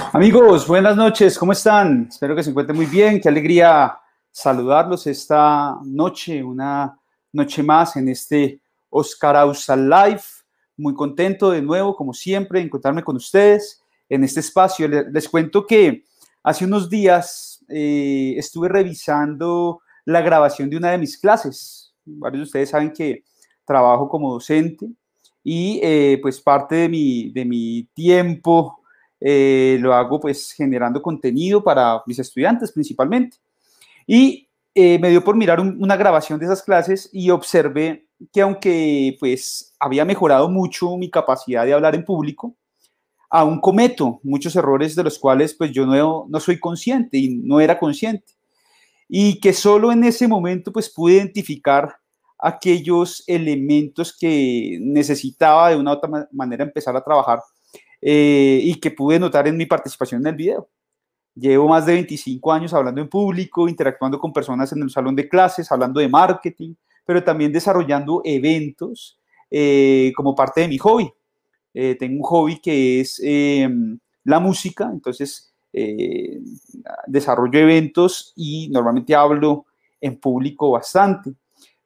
Amigos, buenas noches, ¿cómo están? Espero que se encuentren muy bien, qué alegría saludarlos esta noche, una noche más en este Oscar Ausa Live. Muy contento de nuevo, como siempre, de encontrarme con ustedes en este espacio. Les, cuento que hace unos días eh, estuve revisando la grabación de una de mis clases. Varios de ustedes saben que trabajo como docente y eh, pues parte de mi, de mi tiempo eh, lo hago pues generando contenido para mis estudiantes principalmente. Y eh, me dio por mirar una grabación de esas clases y observé que aunque pues había mejorado mucho mi capacidad de hablar en público, aún cometo muchos errores de los cuales pues yo no, no soy consciente y no era consciente. Y que solo en ese momento pues pude identificar aquellos elementos que necesitaba de una u otra manera empezar a trabajar eh, y que pude notar en mi participación en el video. Llevo más de 25 años hablando en público, interactuando con personas en el salón de clases, hablando de marketing, pero también desarrollando eventos eh, como parte de mi hobby. Eh, tengo un hobby que es em, la música, entonces desarrollo eventos y normalmente hablo en público bastante.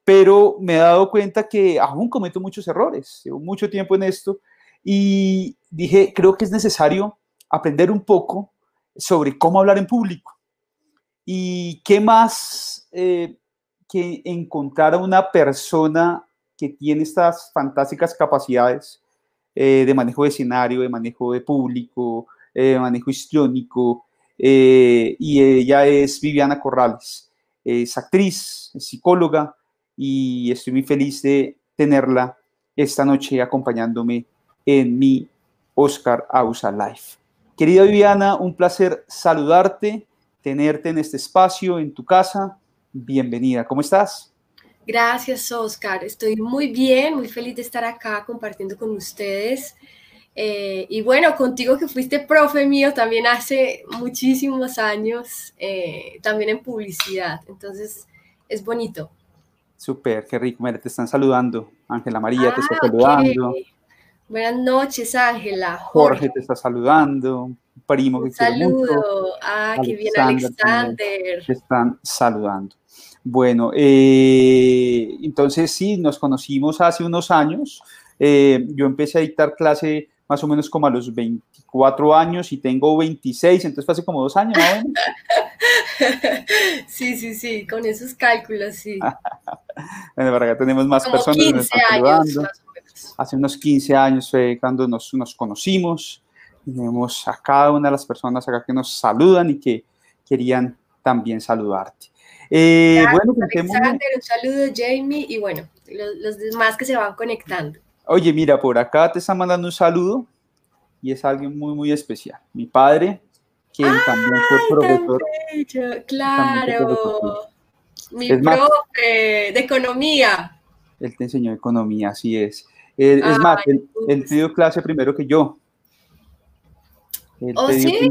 Pero me he dado cuenta que aún cometo muchos errores. Llevo mucho tiempo en esto y dije, creo que es necesario aprender un poco sobre cómo hablar en público. Y qué más eh, que encontrar a una persona que tiene estas fantásticas capacidades eh, de manejo de escenario, de manejo de público, eh, de manejo histriónico. y ella es Viviana Corrales. Es actriz, es psicóloga y estoy muy feliz de tenerla esta noche acompañándome en mi Oscar Ausa Life. Querida Viviana, un placer saludarte, tenerte en este espacio, en tu casa. Bienvenida, ¿cómo estás? Gracias, Oscar. Estoy muy bien, muy feliz de estar acá compartiendo con ustedes. Eh, y bueno, contigo que fuiste profe mío también hace muchísimos años, eh, también en publicidad. Entonces, es bonito. Súper, qué rico. Mira, te están saludando. Ángela María te está ah, saludando. Buenas noches, Ángela. Jorge. te está saludando. primo que saludo. Ah, qué bien, Alexander. Te están saludando. Bueno, eh, entonces sí, nos conocimos hace unos años. Eh, yo empecé a dictar clase más o menos como a los 24 años y tengo 26, entonces fue hace como dos años, ¿no? sí, sí, sí, con esos cálculos, sí. bueno, para acá tenemos más personas. 15 años, hace unos 15 años fue cuando nos, nos conocimos. Tenemos a cada una de las personas acá que nos saludan y que querían también saludarte. Eh, bueno, Alexander, un saludo, Jamie, y bueno, los, los, demás que se van conectando. Oye, mira, por acá te están mandando un saludo y es alguien muy, muy especial. Mi padre, quien también fue profesor. claro. Mi profe de economía. Él te enseñó economía, así es. Eh, es más, él, él, dio clase primero que yo. ¿Oh, sí?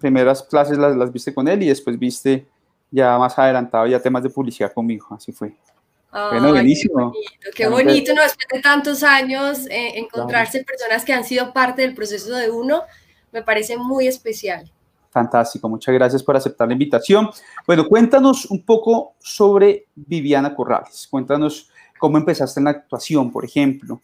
primeras clases las, las, viste con él y después viste ya más adelantado ya temas de publicidad conmigo, así fue. bueno, buenísimo. Qué bonito, ¿no? Después de tantos años, eh, encontrarse personas que han sido parte del proceso de uno, me parece muy especial. Fantástico, muchas gracias por aceptar la invitación. Bueno, cuéntanos un poco sobre Viviana Corrales. Cuéntanos cómo empezaste en la actuación, por ejemplo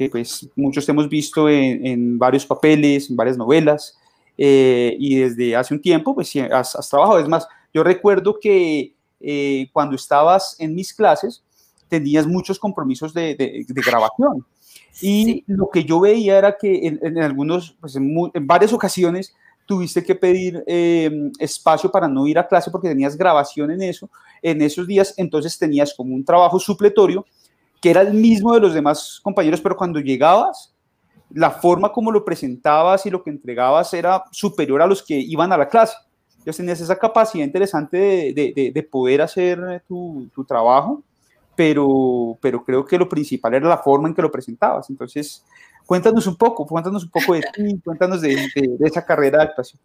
que pues muchos hemos visto en, varios papeles, en varias novelas, eh, y desde hace un tiempo pues has, has trabajado. Es más, yo recuerdo que eh, cuando estabas en mis clases tenías muchos compromisos de, de, grabación. Y lo que yo veía era que en, algunos, pues en, varias ocasiones tuviste que pedir em, espacio para no ir a clase porque tenías grabación en eso, en esos días, entonces tenías como un trabajo supletorio que era el mismo de los demás compañeros, pero cuando llegabas, la forma como lo presentabas y lo que entregabas era superior a los que iban a la clase. Entonces tenías esa capacidad interesante de, de, poder hacer tu, tu, trabajo, pero, pero creo que lo principal era la forma en que lo presentabas. Entonces, cuéntanos un poco, cuéntanos un poco de ti, cuéntanos de, esa carrera de actuación.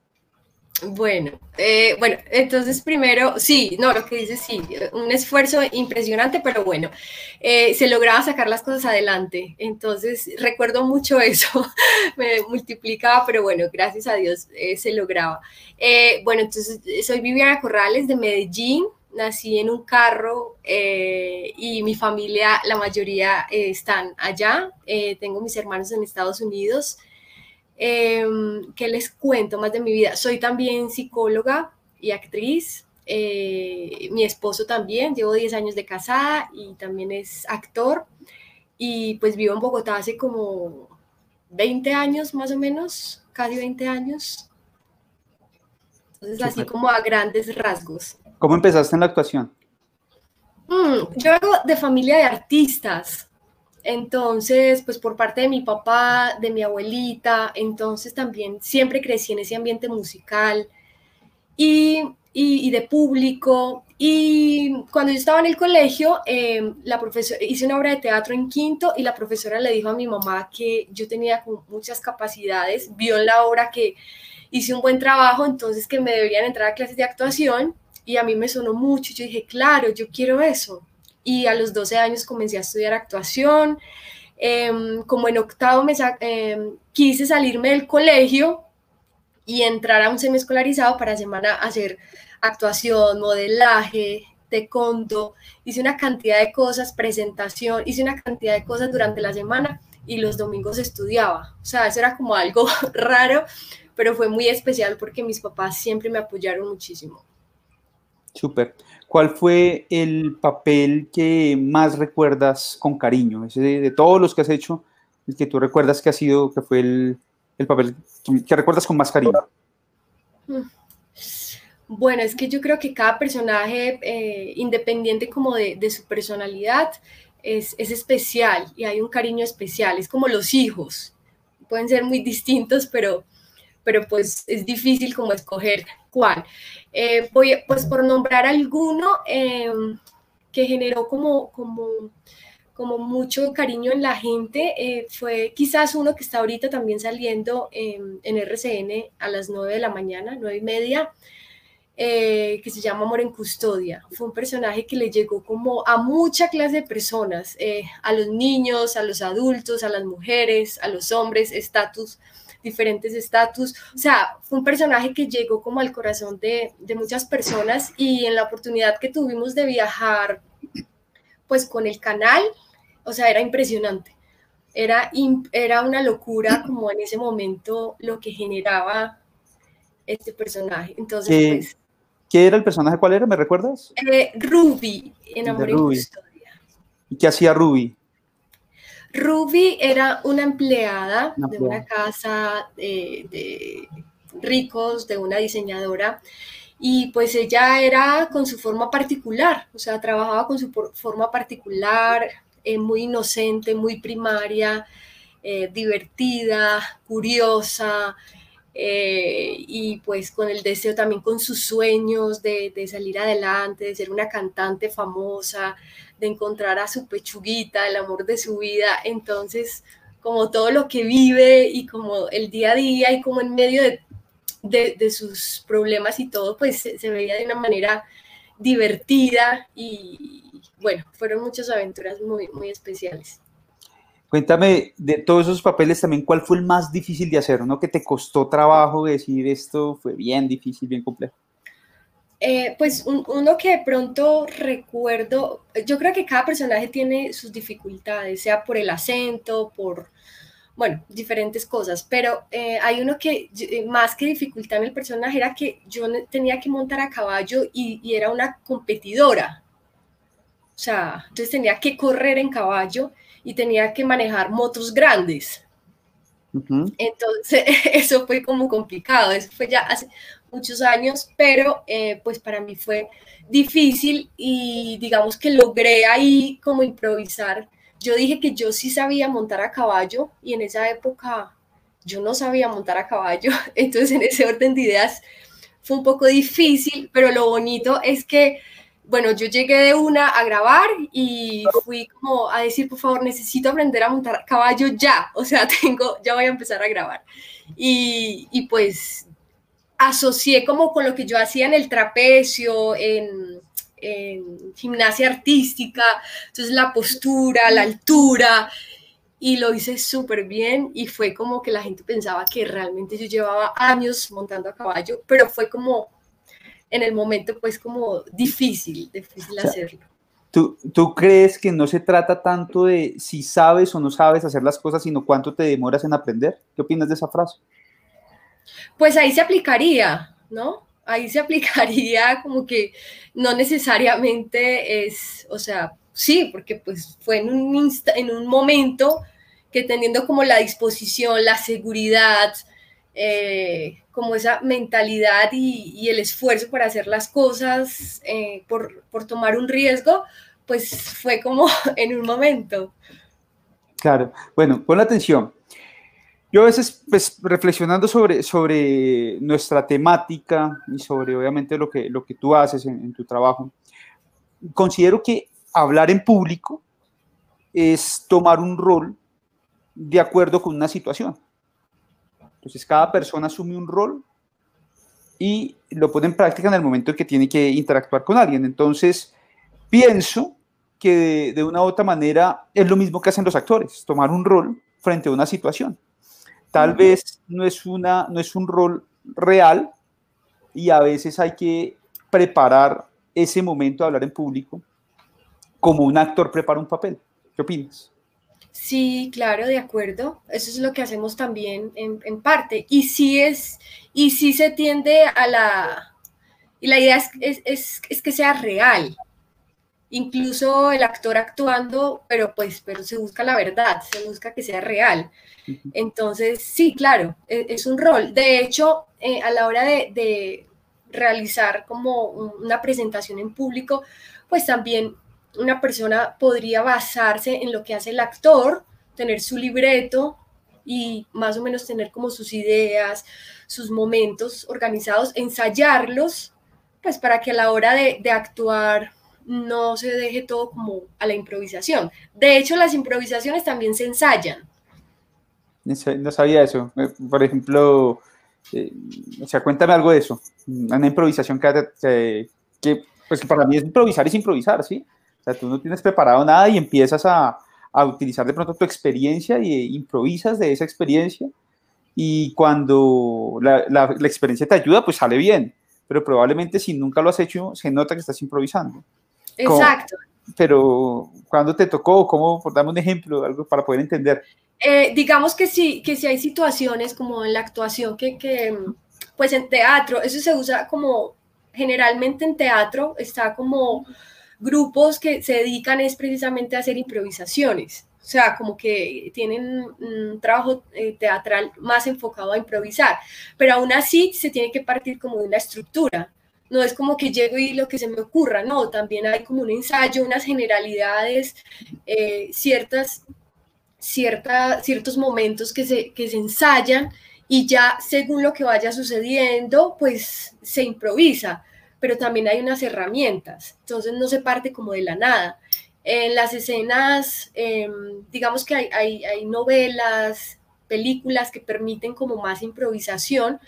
Bueno, eh, bueno, entonces primero, sí, no, lo que dice sí, un esfuerzo impresionante, pero bueno, eh, se lograba sacar las cosas adelante. Entonces recuerdo mucho eso, me multiplicaba, pero bueno, gracias a Dios eh, se lograba. bueno, entonces soy Viviana Corrales de Medellín, nací en un carro y mi familia, la mayoría están allá. tengo mis hermanos en Estados Unidos. Em, ¿Qué les cuento más de mi vida? Soy también psicóloga y actriz. Eh, mi esposo también, llevo 10 años de casada y también es actor. Y pues vivo en Bogotá hace como 20 años más o menos, casi 20 años. Entonces, así como a grandes rasgos. ¿Cómo empezaste en la actuación? Mm, yo vengo de familia de artistas. Entonces, pues por parte de mi papá, de mi abuelita, entonces también siempre crecí en ese ambiente musical y, de público. Y cuando yo estaba en el colegio, eh, la profesora, hice una obra de teatro en quinto y la profesora le dijo a mi mamá que yo tenía muchas capacidades, vio la obra que hice un buen trabajo, entonces que me deberían entrar a clases de actuación y a mí me sonó mucho. Yo dije, claro, yo quiero eso y a los 12 años comencé a estudiar actuación. Em, como en octavo em, quise salirme del colegio y entrar a un semiescolarizado para semana hacer actuación, modelaje, de conto, hice una cantidad de cosas, presentación, hice una cantidad de cosas durante la semana y los domingos estudiaba. O sea, eso era como algo raro, pero fue muy especial porque mis papás siempre me apoyaron muchísimo. Súper. ¿Cuál fue el papel que más recuerdas con cariño? Ese de, todos los que has hecho, el que tú recuerdas que ha sido, que fue el, papel que, recuerdas con más cariño. Mm. Bueno, es que yo creo que cada personaje, eh, independiente como de, su personalidad, es, es, especial y hay un cariño especial. Es como los hijos. Pueden ser muy distintos, pero, pero pues es difícil como escoger cuál. Eh, voy, pues por nombrar alguno em, que generó como, como, como mucho cariño en la gente, eh, fue quizás uno que está ahorita también saliendo en RCN a las 9 de la mañana, 9 y media, eh, que se llama Amor en Custodia. Fue un personaje que le llegó como a mucha clase de personas, a los niños, a los adultos, a las mujeres, a los hombres, estatus diferentes estatus. O sea, fue un personaje que llegó como al corazón de, muchas personas y en la oportunidad que tuvimos de viajar pues con el canal, o sea, era impresionante. Era, era una locura como en ese momento lo que generaba este personaje. Entonces, ¿Qué, pues, ¿qué era el personaje? ¿Cuál era? ¿Me recuerdas? Eh, Ruby, en Amor y Custodia. ¿Y qué hacía Ruby? Ruby era una empleada de una casa eh, de ricos, de una diseñadora, y pues ella era con su forma particular, o sea, trabajaba con su forma particular, eh, muy inocente, muy primaria, eh, divertida, curiosa, y pues con el deseo también con sus sueños de, de, salir adelante, de ser una cantante famosa, de encontrar a su pechuguita, el amor de su vida. Entonces, como todo lo que vive y como el día a día y como en medio de, sus problemas y todo, pues se, veía de una manera divertida y bueno, fueron muchas aventuras muy, muy especiales. Cuéntame de todos esos papeles también, ¿cuál fue el más difícil de hacer? ¿Uno que te costó trabajo decir esto fue bien difícil, bien complejo? Eh, pues uno que de pronto recuerdo, yo creo que cada personaje tiene sus dificultades, sea por el acento, por, bueno, diferentes cosas, pero eh, hay uno que eh, más que dificultad en el personaje era que yo tenía que montar a caballo y, era una competidora. O sea, entonces tenía que correr en caballo y tenía que manejar motos grandes. Entonces, eso fue como complicado, eso fue ya hace muchos años, pero eh, pues para mí fue difícil y digamos que logré ahí como improvisar. Yo dije que yo sí sabía montar a caballo y en esa época yo no sabía montar a caballo, entonces en ese orden de ideas fue un poco difícil, pero lo bonito es que, bueno, yo llegué de una a grabar y fui como a decir, por favor, necesito aprender a montar caballo ya, o sea, tengo, ya voy a empezar a grabar. Y, y pues asocié como con lo que yo hacía en el trapecio, en, gimnasia artística, entonces la postura, la altura, y lo hice súper bien y fue como que la gente pensaba que realmente yo llevaba años montando a caballo, pero fue como en el momento pues como difícil, difícil hacerlo. ¿tú, ¿Tú crees que no se trata tanto de si sabes o no sabes hacer las cosas, sino cuánto te demoras en aprender? ¿Qué opinas de esa frase? Pues ahí se aplicaría, ¿no? Ahí se aplicaría como que no necesariamente es, o sea, sí, porque pues fue en un, en un momento que teniendo como la disposición, la seguridad, eh, como esa mentalidad y, el esfuerzo para hacer las cosas, eh, por, por tomar un riesgo, pues fue como en un momento. Claro, bueno, pon atención. Yo a veces, pues, reflexionando sobre, sobre nuestra temática y sobre, obviamente, lo que, lo que tú haces en, tu trabajo, considero que hablar en público es tomar un rol de acuerdo con una situación. Entonces, cada persona asume un rol y lo pone en práctica en el momento en que tiene que interactuar con alguien. Entonces, pienso que de, de, una u otra manera es lo mismo que hacen los actores, tomar un rol frente a una situación tal vez no es, una, no es un rol real y a veces hay que preparar ese momento de hablar en público como un actor prepara un papel. ¿Qué opinas? Sí, claro, de acuerdo. Eso es lo que hacemos también en, parte. Y sí es, y sí se tiende a la, y la idea es, es, es que sea real, incluso el actor actuando, pero pues pero se busca la verdad, se busca que sea real. Entonces, sí, claro, e, es, un rol. De hecho, eh, a la hora de, realizar como una presentación en público, pues también una persona podría basarse en lo que hace el actor, tener su libreto y más o menos tener como sus ideas, sus momentos organizados, ensayarlos, pues para que a la hora de, de actuar no se deje todo como a la improvisación. De hecho, las improvisaciones también se ensayan. No sabía eso. Eh, por ejemplo, eh, o sea, cuéntame algo de eso. Una improvisación que, que, pues para mí es improvisar, es improvisar, ¿sí? O sea, tú no tienes preparado nada y empiezas a, a utilizar de pronto tu experiencia y improvisas de esa experiencia y cuando la, la, la experiencia te ayuda, pues sale bien, pero probablemente si nunca lo has hecho, se nota que estás improvisando. Exacto. pero cuando te tocó, ¿cómo? Dame un ejemplo, algo para poder entender. Eh, digamos que sí, que si hay situaciones como en la actuación que, que, pues en teatro, eso se usa como, generalmente en teatro está como grupos que se dedican es precisamente a hacer improvisaciones. O sea, como que tienen un trabajo eh, teatral más enfocado a improvisar, pero aún así se tiene que partir como de una estructura no es como que llego y lo que se me ocurra, no, también hay como un ensayo, unas generalidades, eh, ciertas, ciertos momentos que se, que se ensayan y ya según lo que vaya sucediendo, pues se improvisa, pero también hay unas herramientas, entonces no se parte como de la nada. En las escenas, em, digamos que hay, hay, hay novelas, películas que permiten como más improvisación,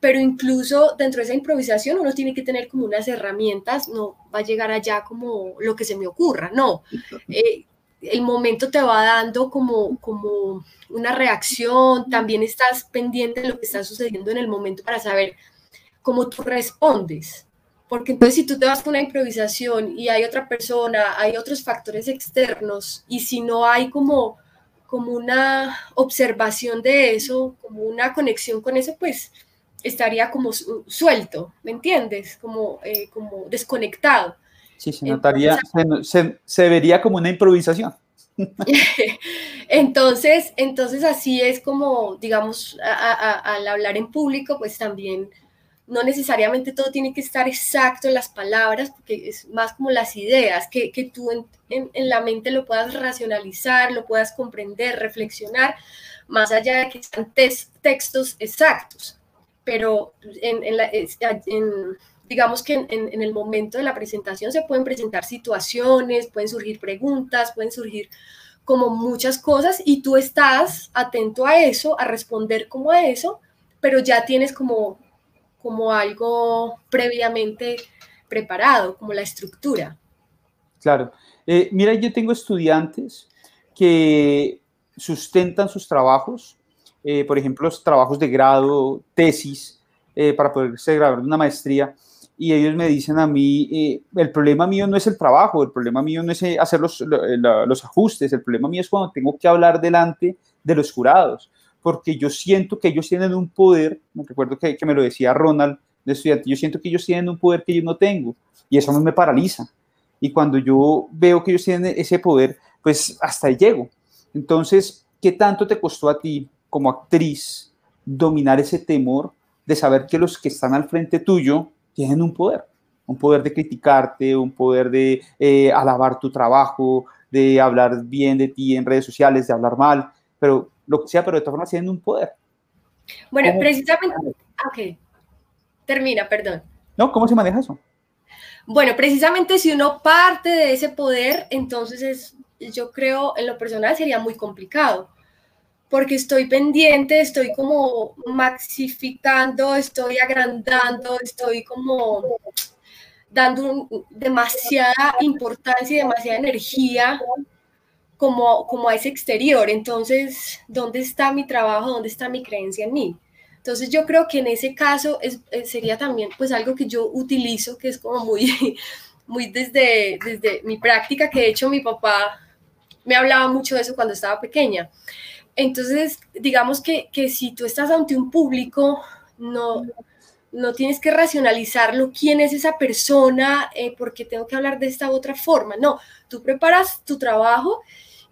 pero incluso dentro de esa improvisación uno tiene que tener como unas herramientas, no va a llegar allá como lo que se me ocurra, no. Eh, el momento te va dando como, como una reacción, también estás pendiente de lo que está sucediendo en el momento para saber cómo tú respondes. Porque entonces si tú te vas con una improvisación y hay otra persona, hay otros factores externos, y si no hay como como una observación de eso, como una conexión con eso, pues estaría como suelto, ¿me entiendes? Como, eh, como desconectado. Sí, se notaría, se, vería como una improvisación. entonces, entonces así es como, digamos, al hablar en público, pues también no necesariamente todo tiene que estar exacto en las palabras, porque es más como las ideas, que, que tú en, en, la mente lo puedas racionalizar, lo puedas comprender, reflexionar, más allá de que sean textos exactos. Pero en, digamos que en, el momento de la presentación se pueden presentar situaciones, pueden surgir preguntas, pueden surgir como muchas cosas y tú estás atento a eso, a responder como a eso, pero ya tienes como como algo previamente preparado, como la estructura. Claro. Eh, mira, yo tengo estudiantes que sustentan sus trabajos, eh, por ejemplo, los trabajos de grado, tesis, eh, para poderse graduar de una maestría, y ellos me dicen a mí, el problema mío no es el trabajo, el problema mío no es hacer los, los, ajustes, el problema mío es cuando tengo que hablar delante de los jurados, porque yo siento que ellos tienen un poder, me recuerdo que, que me lo decía Ronald, de estudiante, yo siento que ellos tienen un poder que yo no tengo, y eso me paraliza. Y cuando yo veo que ellos tienen ese poder, pues hasta ahí llego. Entonces, ¿qué tanto te costó a ti como actriz dominar ese temor de saber que los que están al frente tuyo tienen un poder? Un poder de criticarte, un poder de eh, alabar tu trabajo, de hablar bien de ti en redes sociales, de hablar mal, pero lo que sea, pero de todas formas tienen un poder. Bueno, precisamente, ok, termina, perdón. No, ¿cómo se maneja eso? Bueno, precisamente si uno parte de ese poder, entonces es, yo creo en lo personal sería muy complicado, porque estoy pendiente, estoy como maxificando, estoy agrandando, estoy como dando demasiada importancia y demasiada energía como, como a ese exterior. Entonces, ¿dónde está mi trabajo? ¿Dónde está mi creencia en mí? Entonces yo creo que en ese caso es, eh, sería también pues algo que yo utilizo, que es como muy, muy desde, desde mi práctica, que de hecho mi papá me hablaba mucho de eso cuando estaba pequeña. Entonces, digamos que, que si tú estás ante un público, no, no tienes que racionalizarlo, quién es esa persona, eh, porque tengo que hablar de esta otra forma. No, tú preparas tu trabajo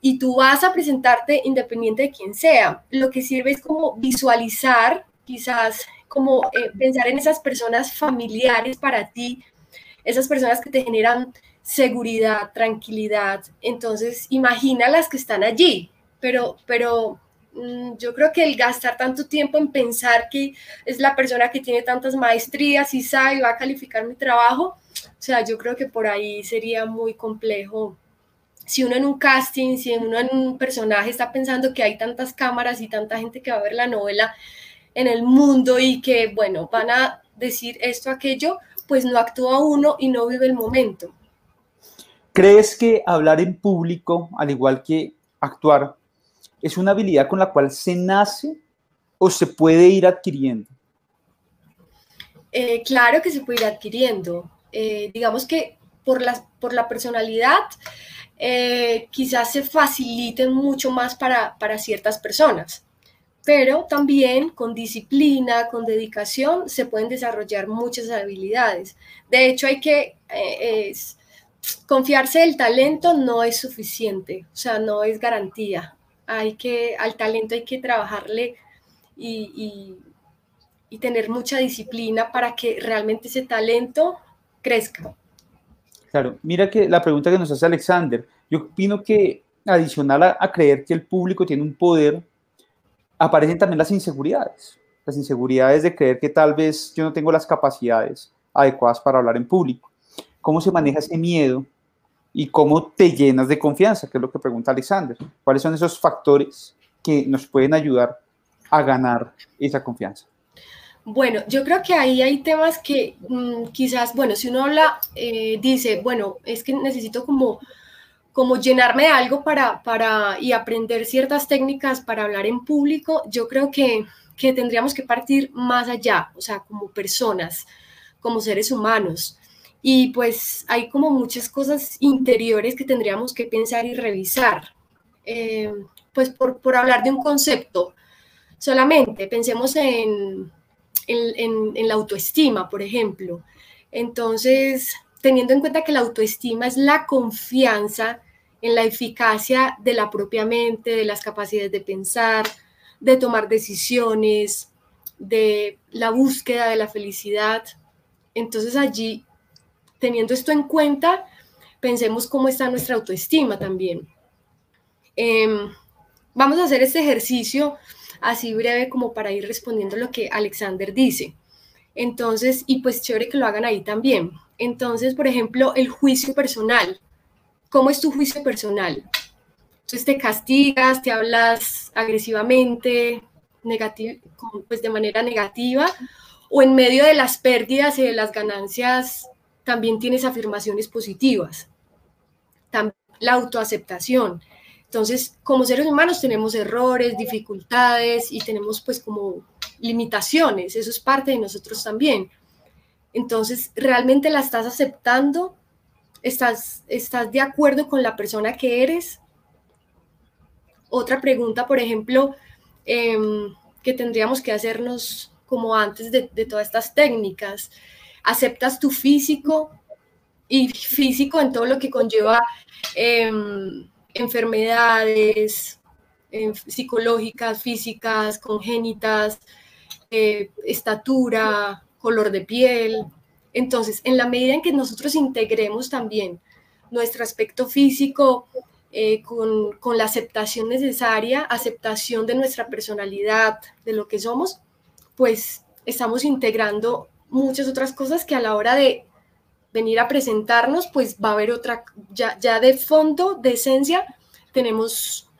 y tú vas a presentarte independiente de quién sea. Lo que sirve es como visualizar quizás como eh, pensar en esas personas familiares para ti, esas personas que te generan seguridad, tranquilidad. Entonces, imagina las que están allí, pero, pero mm, yo creo que el gastar tanto tiempo en pensar que es la persona que tiene tantas maestrías y sabe y va a calificar mi trabajo, o sea, yo creo que por ahí sería muy complejo. Si uno en un casting, si uno en un personaje está pensando que hay tantas cámaras y tanta gente que va a ver la novela, en el mundo y que, bueno, van a decir esto, aquello, pues no actúa uno y no vive el momento. ¿Crees que hablar en público, al igual que actuar, es una habilidad con la cual se nace o se puede ir adquiriendo? Eh, claro que se puede ir adquiriendo. Eh, digamos que por la, por la personalidad, eh, quizás se faciliten mucho más para, para ciertas personas pero también con disciplina, con dedicación, se pueden desarrollar muchas habilidades. De hecho, hay que, eh, confiarse del talento no es suficiente, o sea, no es garantía. Hay que, al talento hay que trabajarle y, y tener mucha disciplina para que realmente ese talento crezca. Claro, mira que la pregunta que nos hace Alexander, yo opino que adicional a, creer que el público tiene un poder, aparecen también las inseguridades, las inseguridades de creer que tal vez yo no tengo las capacidades adecuadas para hablar en público. ¿Cómo se maneja ese miedo y cómo te llenas de confianza? Que es lo que pregunta Alexander. ¿Cuáles son esos factores que nos pueden ayudar a ganar esa confianza? Bueno, yo creo que ahí hay temas que mm, quizás, bueno, si uno habla, eh, dice, bueno, es que necesito como como llenarme de algo para, para, y aprender ciertas técnicas para hablar en público, yo creo que, que tendríamos que partir más allá, o sea, como personas, como seres humanos. Y pues hay como muchas cosas interiores que tendríamos que pensar y revisar. Eh, pues por, por, hablar de un concepto solamente, pensemos en, en, la autoestima, por ejemplo. Entonces, teniendo en cuenta que la autoestima es la confianza en la eficacia de la propia mente, de las capacidades de pensar, de tomar decisiones, de la búsqueda de la felicidad. Entonces allí, teniendo esto en cuenta, pensemos cómo está nuestra autoestima también. Em, vamos a hacer este ejercicio así breve como para ir respondiendo lo que Alexander dice. Entonces, y pues chévere que lo hagan ahí también. Entonces, por ejemplo, el juicio personal. ¿Cómo es tu juicio personal? Entonces te castigas, te hablas agresivamente, pues de manera negativa, o en medio de las pérdidas y de las ganancias también tienes afirmaciones positivas. También la autoaceptación. Entonces, como seres humanos tenemos errores, dificultades y tenemos pues como limitaciones, eso es parte de nosotros también. Entonces, ¿realmente la estás aceptando? ¿Estás, estás de acuerdo con la persona que eres? Otra pregunta, por ejemplo, em, que tendríamos que hacernos como antes de, todas estas técnicas. ¿Aceptas tu físico? Y físico en todo lo que conlleva em, enfermedades em, psicológicas, físicas, congénitas, eh, estatura, color de piel. Entonces, en la medida en que nosotros integremos también nuestro aspecto físico eh, con, con, la aceptación necesaria, aceptación de nuestra personalidad, de lo que somos, pues estamos integrando muchas otras cosas que a la hora de venir a presentarnos, pues va a haber otra, ya, ya de fondo, de esencia, tenemos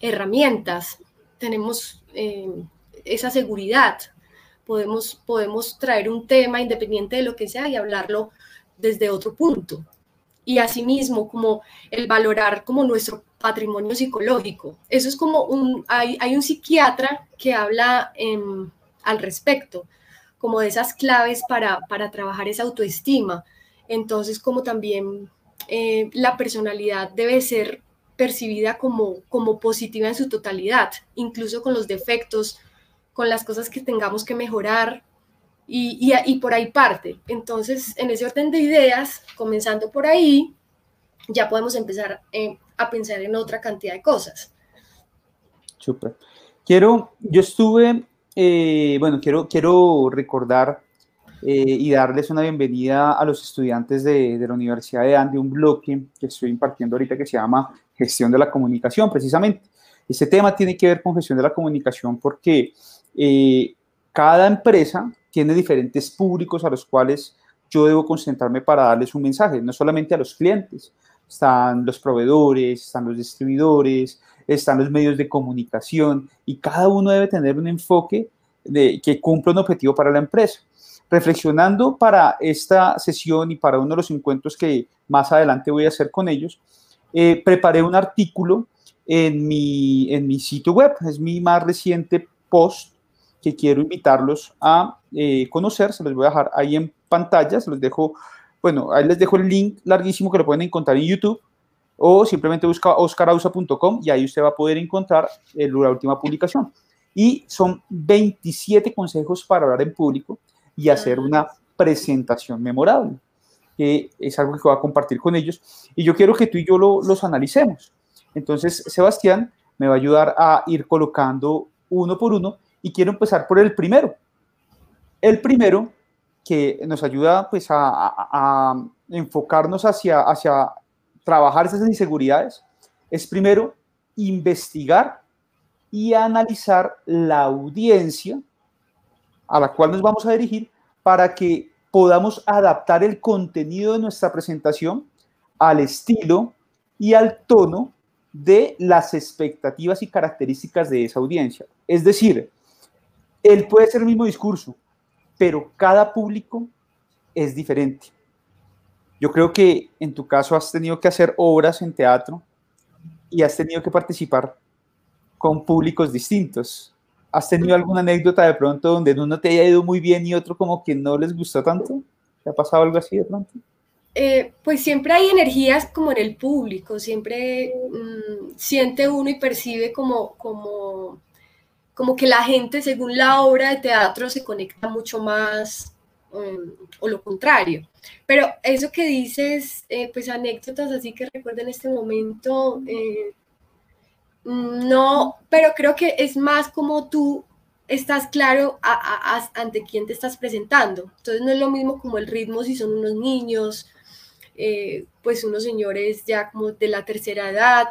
herramientas, tenemos eh, esa seguridad, podemos, podemos traer un tema independiente de lo que sea y hablarlo desde otro punto. Y asimismo, como el valorar como nuestro patrimonio psicológico. Eso es como un, hay, hay un psiquiatra que habla al respecto, como de esas claves para, para trabajar esa autoestima. Entonces, como también eh, la personalidad debe ser percibida como, como positiva en su totalidad, incluso con los defectos, con las cosas que tengamos que mejorar y, y, por ahí parte. Entonces, en ese orden de ideas, comenzando por ahí, ya podemos empezar eh, a pensar en otra cantidad de cosas. Súper. Quiero, yo estuve, eh, bueno, quiero, quiero recordar eh, y darles una bienvenida a los estudiantes de, la Universidad de Ande, un bloque que estoy impartiendo ahorita que se llama Gestión de la Comunicación, precisamente. Este tema tiene que ver con gestión de la comunicación porque eh, cada empresa tiene diferentes públicos a los cuales yo debo concentrarme para darles un mensaje, no solamente a los clientes, están los proveedores, están los distribuidores, están los medios de comunicación y cada uno debe tener un enfoque de, que cumpla un objetivo para la empresa. Reflexionando para esta sesión y para uno de los encuentros que más adelante voy a hacer con ellos, eh, preparé un artículo en mi, en mi sitio web, es mi más reciente post que quiero invitarlos a eh, conocer, se los voy a dejar ahí en pantalla, se los dejo, bueno, ahí les dejo el link larguísimo que lo pueden encontrar en YouTube o simplemente busca oscarausa.com y ahí usted va a poder encontrar la última publicación. Y son 27 consejos para hablar en público y hacer una presentación memorable, que es algo que voy a compartir con ellos. Y yo quiero que tú y yo lo, los analicemos. Entonces, Sebastián me va a ayudar a ir colocando uno por uno y quiero empezar por el primero. El primero que nos ayuda pues a, a enfocarnos hacia, hacia trabajar esas inseguridades es primero investigar y analizar la audiencia a la cual nos vamos a dirigir para que podamos adaptar el contenido de nuestra presentación al estilo y al tono de las expectativas y características de esa audiencia. Es decir, él puede ser el mismo discurso, pero cada público es diferente. Yo creo que en tu caso has tenido que hacer obras en teatro y has tenido que participar con públicos distintos. ¿Has tenido alguna anécdota de pronto donde uno te haya ido muy bien y otro como que no les gustó tanto? ¿Te ha pasado algo así de pronto? Eh, pues siempre hay energías como en el público, siempre mm, siente uno y percibe como, como, como que la gente según la obra de teatro se conecta mucho más mm, o lo contrario. Pero eso que dices, eh, pues anécdotas así que recuerdo en este momento, eh, no, pero creo que es más como tú estás claro ante quién te estás presentando. Entonces no es lo mismo como el ritmo si son unos niños, eh, pues unos señores ya como de la tercera edad.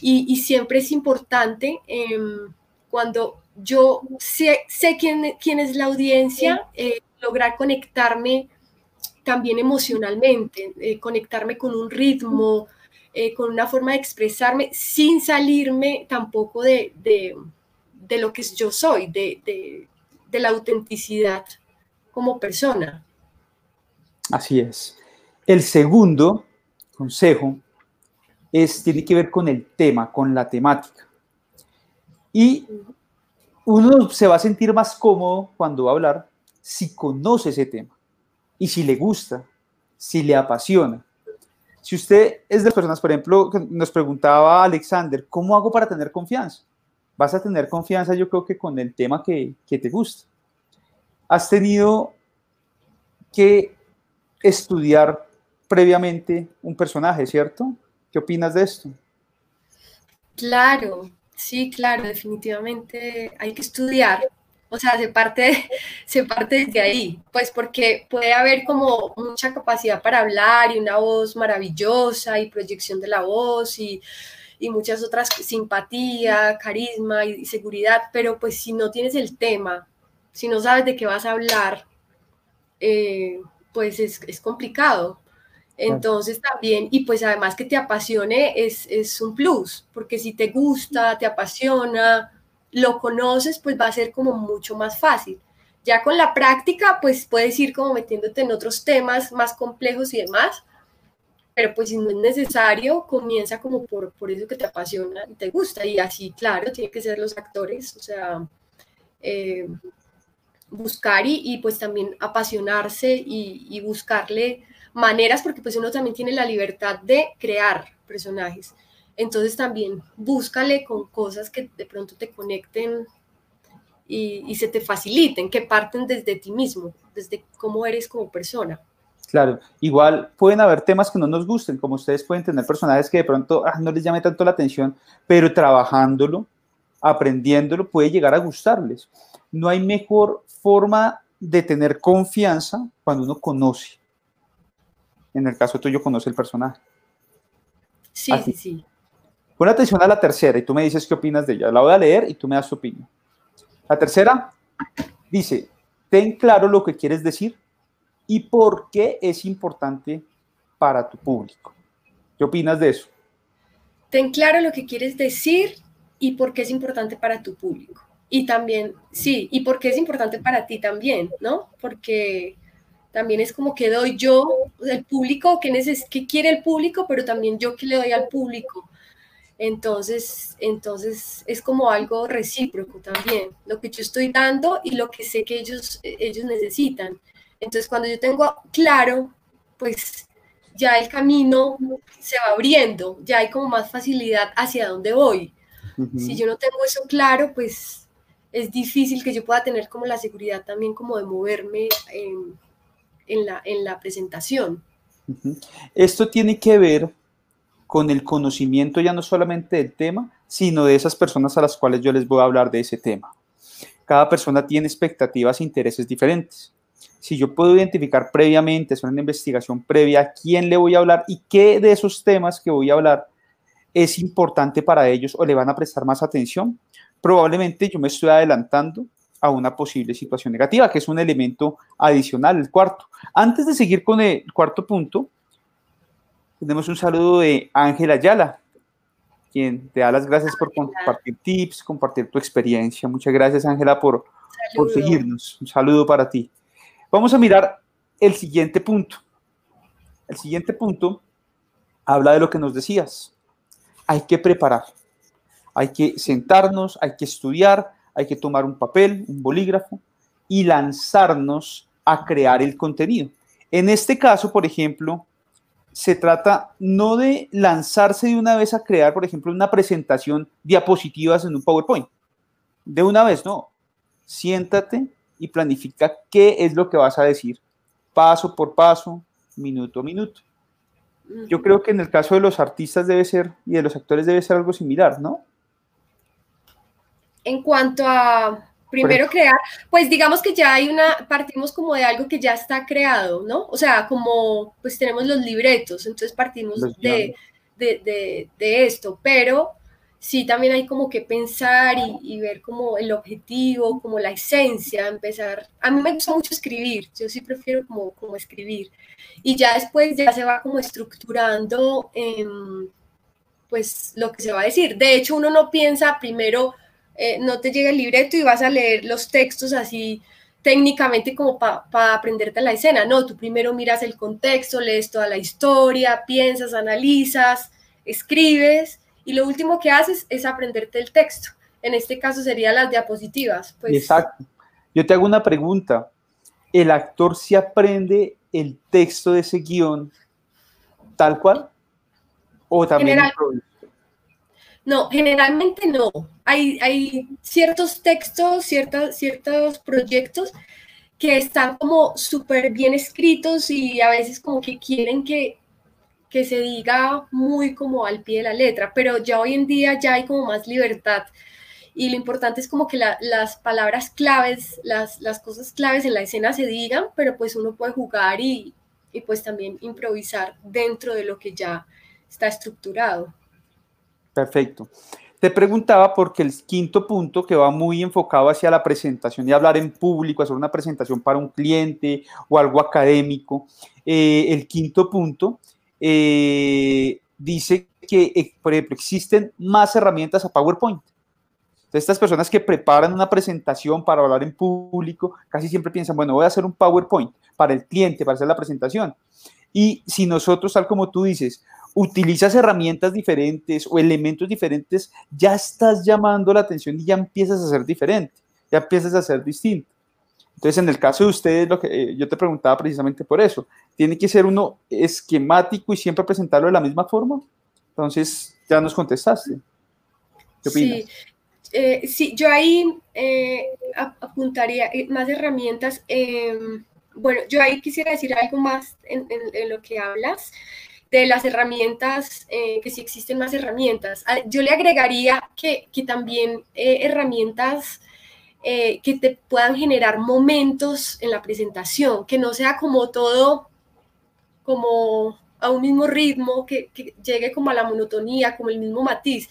Y, siempre es importante em, cuando yo sé, sé quién, quién, es la audiencia, eh, lograr conectarme también emocionalmente, eh, conectarme con un ritmo, eh, con una forma de expresarme sin salirme tampoco de, de, lo que yo soy, de, de, la autenticidad como persona. Así es. El segundo consejo es, tiene que ver con el tema, con la temática. Y uno se va a sentir más cómodo cuando va a hablar si conoce ese tema y si le gusta, si le apasiona. Si usted es de las personas, por ejemplo, nos preguntaba Alexander, ¿cómo hago para tener confianza? Vas a tener confianza yo creo que con el tema que, que te gusta. Has tenido que estudiar previamente un personaje, ¿cierto? ¿Qué opinas de esto? Claro, sí, claro, definitivamente hay que estudiar o sea, se parte, se parte desde ahí, pues porque puede haber como mucha capacidad para hablar y una voz maravillosa y proyección de la voz y, muchas otras, simpatía, carisma y, seguridad, pero pues si no tienes el tema, si no sabes de qué vas a hablar, eh, pues es, es, complicado. Entonces también, y pues además que te apasione es, es un plus, porque si te gusta, te apasiona, lo conoces, pues va a ser como mucho más fácil. Ya con la práctica, pues puedes ir como metiéndote en otros temas más complejos y demás, pero pues si no es necesario, comienza como por, por eso que te apasiona y te gusta. Y así, claro, tienen que ser los actores, o sea, eh, buscar y, pues también apasionarse y, y buscarle maneras, porque pues uno también tiene la libertad de crear personajes. Entonces también búscale con cosas que de pronto te conecten y, se te faciliten, que parten desde ti mismo, desde cómo eres como persona. Claro, igual pueden haber temas que no nos gusten, como ustedes pueden tener personajes que de pronto ah, no les llame tanto la atención, pero trabajándolo, aprendiéndolo, puede llegar a gustarles. No hay mejor forma de tener confianza cuando uno conoce. En el caso tuyo, conoce el personaje. Sí, sí, sí. Pon atención a la tercera y tú me dices qué opinas de ella. La voy a leer y tú me das tu opinión. La tercera dice, ten claro lo que quieres decir y por qué es importante para tu público. ¿Qué opinas de eso? Ten claro lo que quieres decir y por qué es importante para tu público. Y también, sí, y por qué es importante para ti también, ¿no? Porque también es como que doy yo, el público, que, que quiere el público, pero también yo que le doy al público entonces, entonces es como algo recíproco también, lo que yo estoy dando y lo que sé que ellos, ellos necesitan. Entonces, cuando yo tengo claro, pues ya el camino se va abriendo, ya hay como más facilidad hacia dónde voy. Si yo no tengo eso claro, pues es difícil que yo pueda tener como la seguridad también como de moverme en, en, la, en la presentación. Esto tiene que ver con el conocimiento ya no solamente del tema, sino de esas personas a las cuales yo les voy a hablar de ese tema. Cada persona tiene expectativas e intereses diferentes. Si yo puedo identificar previamente, hacer una investigación previa, quién le voy a hablar y qué de esos temas que voy a hablar es importante para ellos o le van a prestar más atención, probablemente yo me estoy adelantando a una posible situación negativa, que es un elemento adicional, el cuarto. Antes de seguir con el cuarto punto, tenemos un saludo de Ángela Ayala, quien te da las gracias por compartir tips, compartir tu experiencia. Muchas gracias, Ángela, por, por seguirnos. Un saludo para ti. Vamos a mirar el siguiente punto. El siguiente punto habla de lo que nos decías. Hay que preparar, hay que sentarnos, hay que estudiar, hay que tomar un papel, un bolígrafo y lanzarnos a crear el contenido. En este caso, por ejemplo, se trata no de lanzarse de una vez a crear, por ejemplo, una presentación diapositivas en un PowerPoint. De una vez, no. Siéntate y planifica qué es lo que vas a decir, paso por paso, minuto a minuto. Yo creo que en el caso de los artistas debe ser, y de los actores debe ser algo similar, ¿no? En cuanto a Primero crear, pues digamos que ya hay una, partimos como de algo que ya está creado, ¿no? O sea, como pues tenemos los libretos, entonces partimos de, de, de, esto, pero sí también hay como que pensar y, ver como el objetivo, como la esencia, empezar. A mí me gusta mucho escribir, yo sí prefiero como, como escribir. Y ya después ya se va como estructurando pues lo que se va a decir. De hecho, uno no piensa primero eh, no te llega el libreto y vas a leer los textos así técnicamente como para aprenderte la escena, no, tú primero miras el contexto, lees toda la historia, piensas, analizas, escribes y lo último que haces es aprenderte el texto. En este caso serían las diapositivas. Pues. Exacto. Yo te hago una pregunta. ¿El actor se aprende el texto de ese guion tal cual? ¿O también no, generalmente no. Hay, ciertos textos, ciertos, ciertos proyectos que están como súper bien escritos y a veces como que quieren que, que se diga muy como al pie de la letra, pero ya hoy en día ya hay como más libertad y lo importante es como que las palabras claves, las, las, cosas claves en la escena se digan, pero pues uno puede jugar y, y pues también improvisar dentro de lo que ya está estructurado. Perfecto. Te preguntaba porque el quinto punto que va muy enfocado hacia la presentación y hablar en público, hacer una presentación para un cliente o algo académico, eh, el quinto punto eh, dice que, eh, por ejemplo, existen más herramientas a PowerPoint. Entonces, estas personas que preparan una presentación para hablar en público, casi siempre piensan, bueno, voy a hacer un PowerPoint para el cliente, para hacer la presentación. Y si nosotros, tal como tú dices, utilizas herramientas diferentes o elementos diferentes, ya estás llamando la atención y ya empiezas a ser diferente, ya empiezas a ser distinto. Entonces, en el caso de ustedes, lo que eh, yo te preguntaba precisamente por eso, ¿tiene que ser uno esquemático y siempre presentarlo de la misma forma? Entonces, ya nos contestaste. ¿Qué opinas? Sí, eh, sí yo ahí eh, apuntaría más herramientas. Em, bueno, yo ahí quisiera decir algo más en lo que hablas de las herramientas, eh, que si existen más herramientas. Ah, yo le agregaría que, también eh, herramientas eh, que te puedan generar momentos en la presentación, que no sea como todo como a un mismo ritmo, que, llegue como a la monotonía, como el mismo matiz,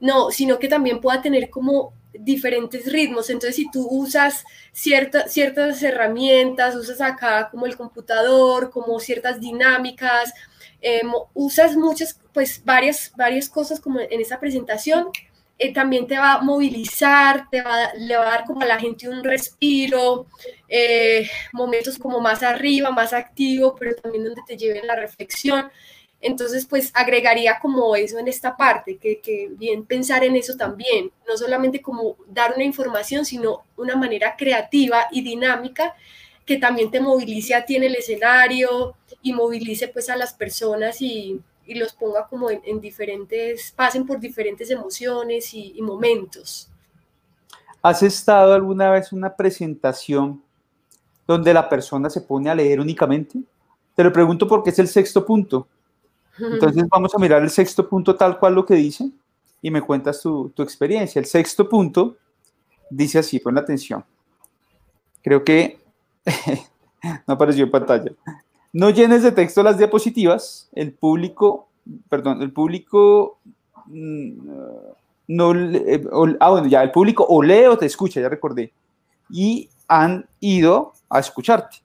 no, sino que también pueda tener como diferentes ritmos. Entonces, si tú usas ciertas herramientas, usas acá como el computador, como ciertas dinámicas, eh, usas muchas, pues varias, varias cosas como en esa presentación, eh, también te va a movilizar, te va, le va a dar como a la gente un respiro, eh, momentos como más arriba, más activo, pero también donde te lleven la reflexión. Entonces, pues agregaría como eso en esta parte, que, que, bien pensar en eso también, no solamente como dar una información, sino una manera creativa y dinámica que también te movilice a ti en el escenario y movilice pues a las personas y, y los ponga como en, diferentes, pasen por diferentes emociones y, y, momentos. ¿Has estado alguna vez en una presentación donde la persona se pone a leer únicamente? Te lo pregunto porque es el sexto punto. Entonces vamos a mirar el sexto punto tal cual lo que dice y me cuentas tu, tu experiencia. El sexto punto dice así, pon atención. Creo que no apareció en pantalla. No llenes de texto las diapositivas, el público, perdón, el público mm, no, eh, ah, bueno, ya, el público o lee o te escucha, ya recordé, y han ido a escucharte.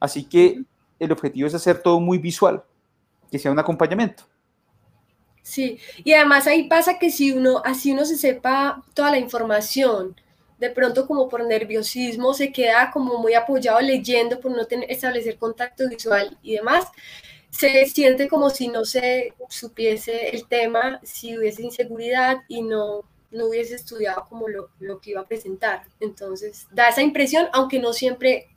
Así que el objetivo es hacer todo muy visual, que sea un acompañamiento. Sí, y además ahí pasa que si uno, así uno se sepa toda la información, de pronto como por nerviosismo se queda como muy apoyado leyendo por no tener, establecer contacto visual y demás, se siente como si no se supiese el tema, si hubiese inseguridad y no, no hubiese estudiado como lo, lo que iba a presentar. Entonces, da esa impresión, aunque no siempre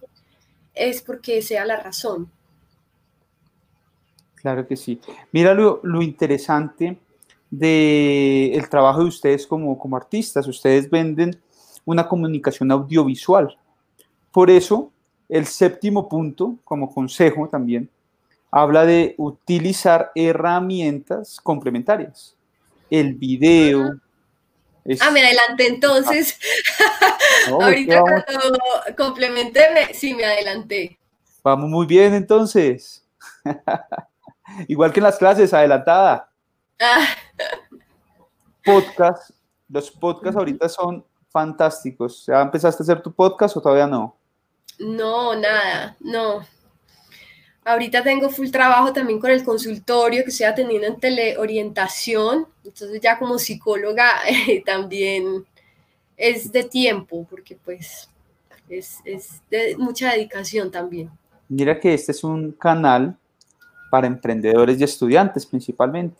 es porque sea la razón. Claro que sí. Mira lo, lo interesante del el trabajo de ustedes como, como artistas. Ustedes venden una comunicación audiovisual. Por eso, el séptimo punto, como consejo también, habla de utilizar herramientas complementarias. El video. Ah, me adelanté entonces. Ahorita cuando complementé, sí, me adelanté. Vamos muy bien entonces. Igual que en las clases, adelantada. Ah. Podcast. Los podcasts ahorita son fantásticos. ¿Ya empezaste a hacer tu podcast o todavía no? No, nada, no. Ahorita tengo full trabajo también con el consultorio que estoy atendiendo en teleorientación. Entonces ya como psicóloga también es de tiempo, porque pues es, es de mucha dedicación también. Mira que este es un canal para emprendedores y estudiantes principalmente.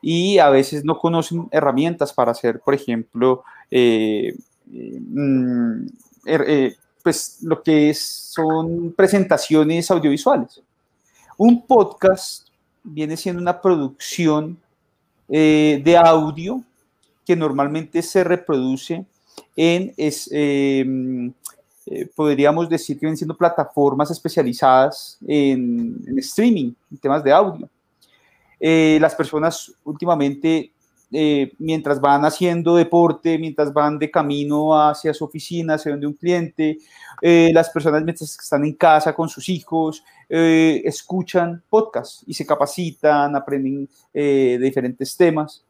Y a veces no conocen herramientas para hacer, por ejemplo, eh, eh, pues lo que son presentaciones audiovisuales. Un podcast viene siendo una producción eh, de audio que normalmente se reproduce en, em, eh, podríamos decir que vienen siendo plataformas especializadas en, streaming, en temas de audio. Las personas últimamente, eh, mientras van haciendo deporte, mientras van de camino hacia su oficina, hacia donde un cliente, las personas mientras están en casa con sus hijos, escuchan podcasts y se capacitan, aprenden de diferentes temas.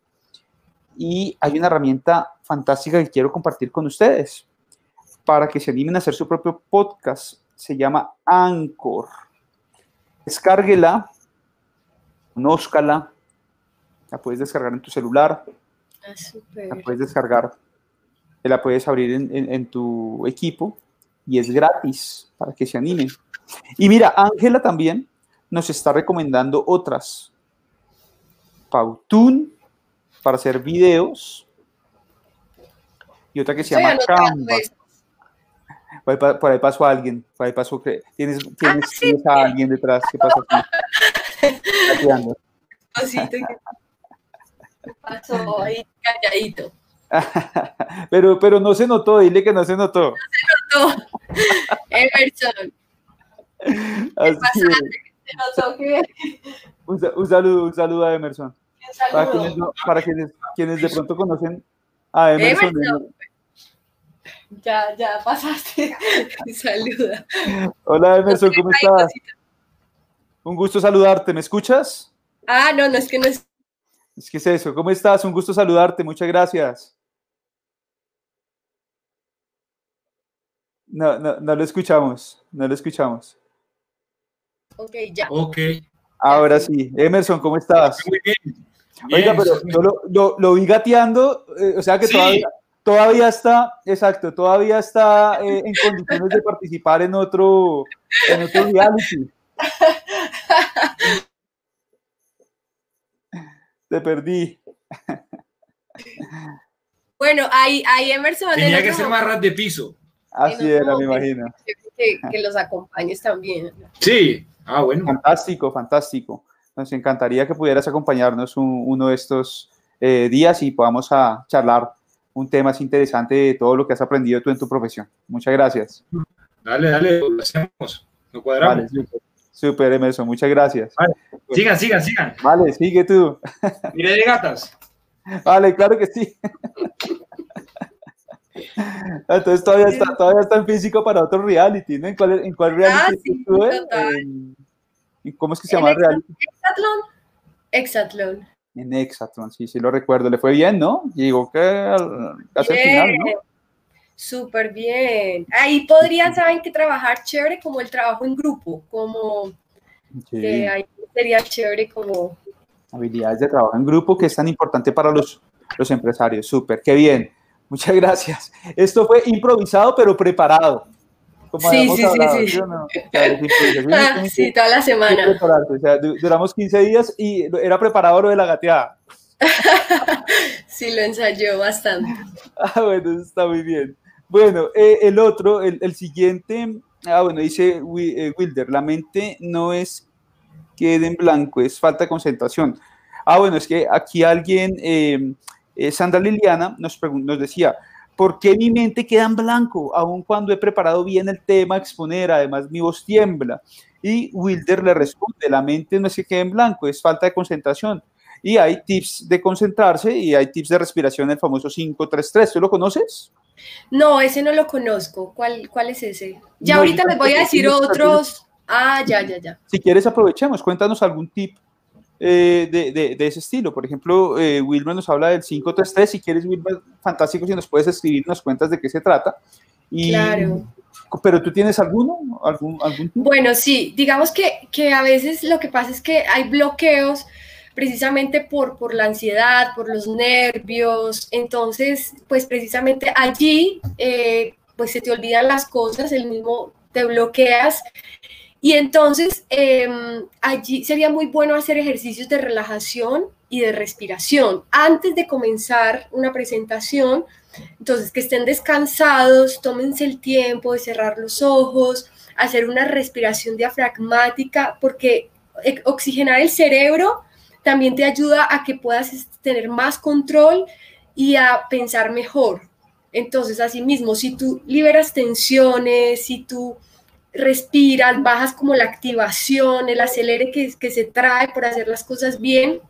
Y hay una herramienta fantástica que quiero compartir con ustedes para que se animen a hacer su propio podcast. Se llama Anchor. Descárguela, conózcala, la puedes descargar en tu celular, ah, la puedes descargar, la puedes abrir en, en tu equipo y es gratis para que se animen. Y mira, Ángela también nos está recomendando otras. Pautun para hacer videos. Y otra que se llama Canva. Por ahí, pasó alguien, por ahí pasó, tienes, tienes, ah, a alguien detrás, ¿qué pasa aquí? pasó ahí calladito. pero, pero no se notó, dile que no se notó. No se notó. Emerson. Así se notó que... un, un, saludo, un saludo a Emerson. Para quienes, para quienes, quienes, de pronto conocen a Emerson. Ya, ya pasaste. Saluda. Hola Emerson, ¿cómo estás? Un gusto saludarte, ¿me escuchas? Ah, no, no es que no es. Es que es eso, ¿cómo estás? Un gusto saludarte, muchas gracias. No, no, no lo escuchamos, no lo escuchamos. Ok, ya. Ok. Ahora sí. Emerson, ¿cómo estás? Muy bien. Oiga, pero yo lo, lo, vi gateando, eh, o sea que todavía, todavía está, exacto, todavía está eh, en condiciones de participar en otro, en otro reality. Te perdí. Bueno, hay, hay Emerson. Tenía que ser más de piso. Así era, me imagino. Que, que los acompañes también. Sí, ah, bueno. Fantástico, fantástico. Nos encantaría que pudieras acompañarnos uno de estos eh, días y podamos a charlar un tema más interesante de todo lo que has aprendido tú en tu profesión. Muchas gracias. Dale, dale, lo hacemos, lo cuadramos. Vale, super, Emerson, muchas gracias. Vale. Sigan, sigan, sigan. Vale, sigue tú. Mire de gatas. Vale, claro que sí. Entonces todavía está, todavía está en físico para otro reality, ¿no? ¿En cuál, en cuál reality ah, sí, ¿Cómo es que se llama el reality? Exatlón. Exatlón. En Exatlón, sí, sí lo recuerdo. Le fue bien, ¿no? Llegó que al, al final, ¿no? Súper bien. Ahí podrían, ¿saben que Trabajar chévere como el trabajo en grupo, como que ahí sería chévere como... Habilidades de trabajo en grupo que es tan importante para los, los empresarios. Súper, qué bien. Muchas gracias. Esto fue improvisado, pero preparado sí, sí, sí, sí. Ah, sí, toda la semana. O sea, duramos 15 días y era preparado lo de la gateada. sí, lo ensayó bastante. Ah, bueno, está muy bien. Bueno, eh, el otro, el, siguiente, ah, bueno, dice eh, Wilder, la mente no es quede en blanco, es falta de concentración. Ah, bueno, es que aquí alguien, eh, eh Sandra Liliana, nos, nos decía, ¿Por qué mi mente queda en blanco, aun cuando he preparado bien el tema a exponer? Además, mi voz tiembla. Y Wilder le responde, la mente no es que quede en blanco, es falta de concentración. Y hay tips de concentrarse y hay tips de respiración, el famoso 533. ¿Tú lo conoces? No, ese no lo conozco. ¿Cuál, cuál es ese? Ya ahorita les voy a decir otros. Ah, ya, ya, ya. Si quieres, aprovechemos. Cuéntanos algún tip eh, de, de, ese estilo. Por ejemplo, eh, Wilmer nos habla del 533. Si quieres, Wilmer, fantástico, si nos puedes escribir, nos cuentas de qué se trata. Y, claro. ¿Pero tú tienes alguno? ¿Algún, algún Bueno, sí, digamos que, que, a veces lo que pasa es que hay bloqueos precisamente por, por la ansiedad, por los nervios. Entonces, pues precisamente allí, eh, pues se te olvidan las cosas, el mismo te bloqueas. Y entonces em, allí sería muy bueno hacer ejercicios de relajación y de respiración antes de comenzar una presentación. Entonces, que estén descansados, tómense el tiempo de cerrar los ojos, hacer una respiración diafragmática, porque e, oxigenar el cerebro también te ayuda a que puedas tener más control y a pensar mejor. Entonces, asimismo, si tú liberas tensiones, si tú respiras, bajas como la activación, el acelere que, que se trae por hacer las cosas bien,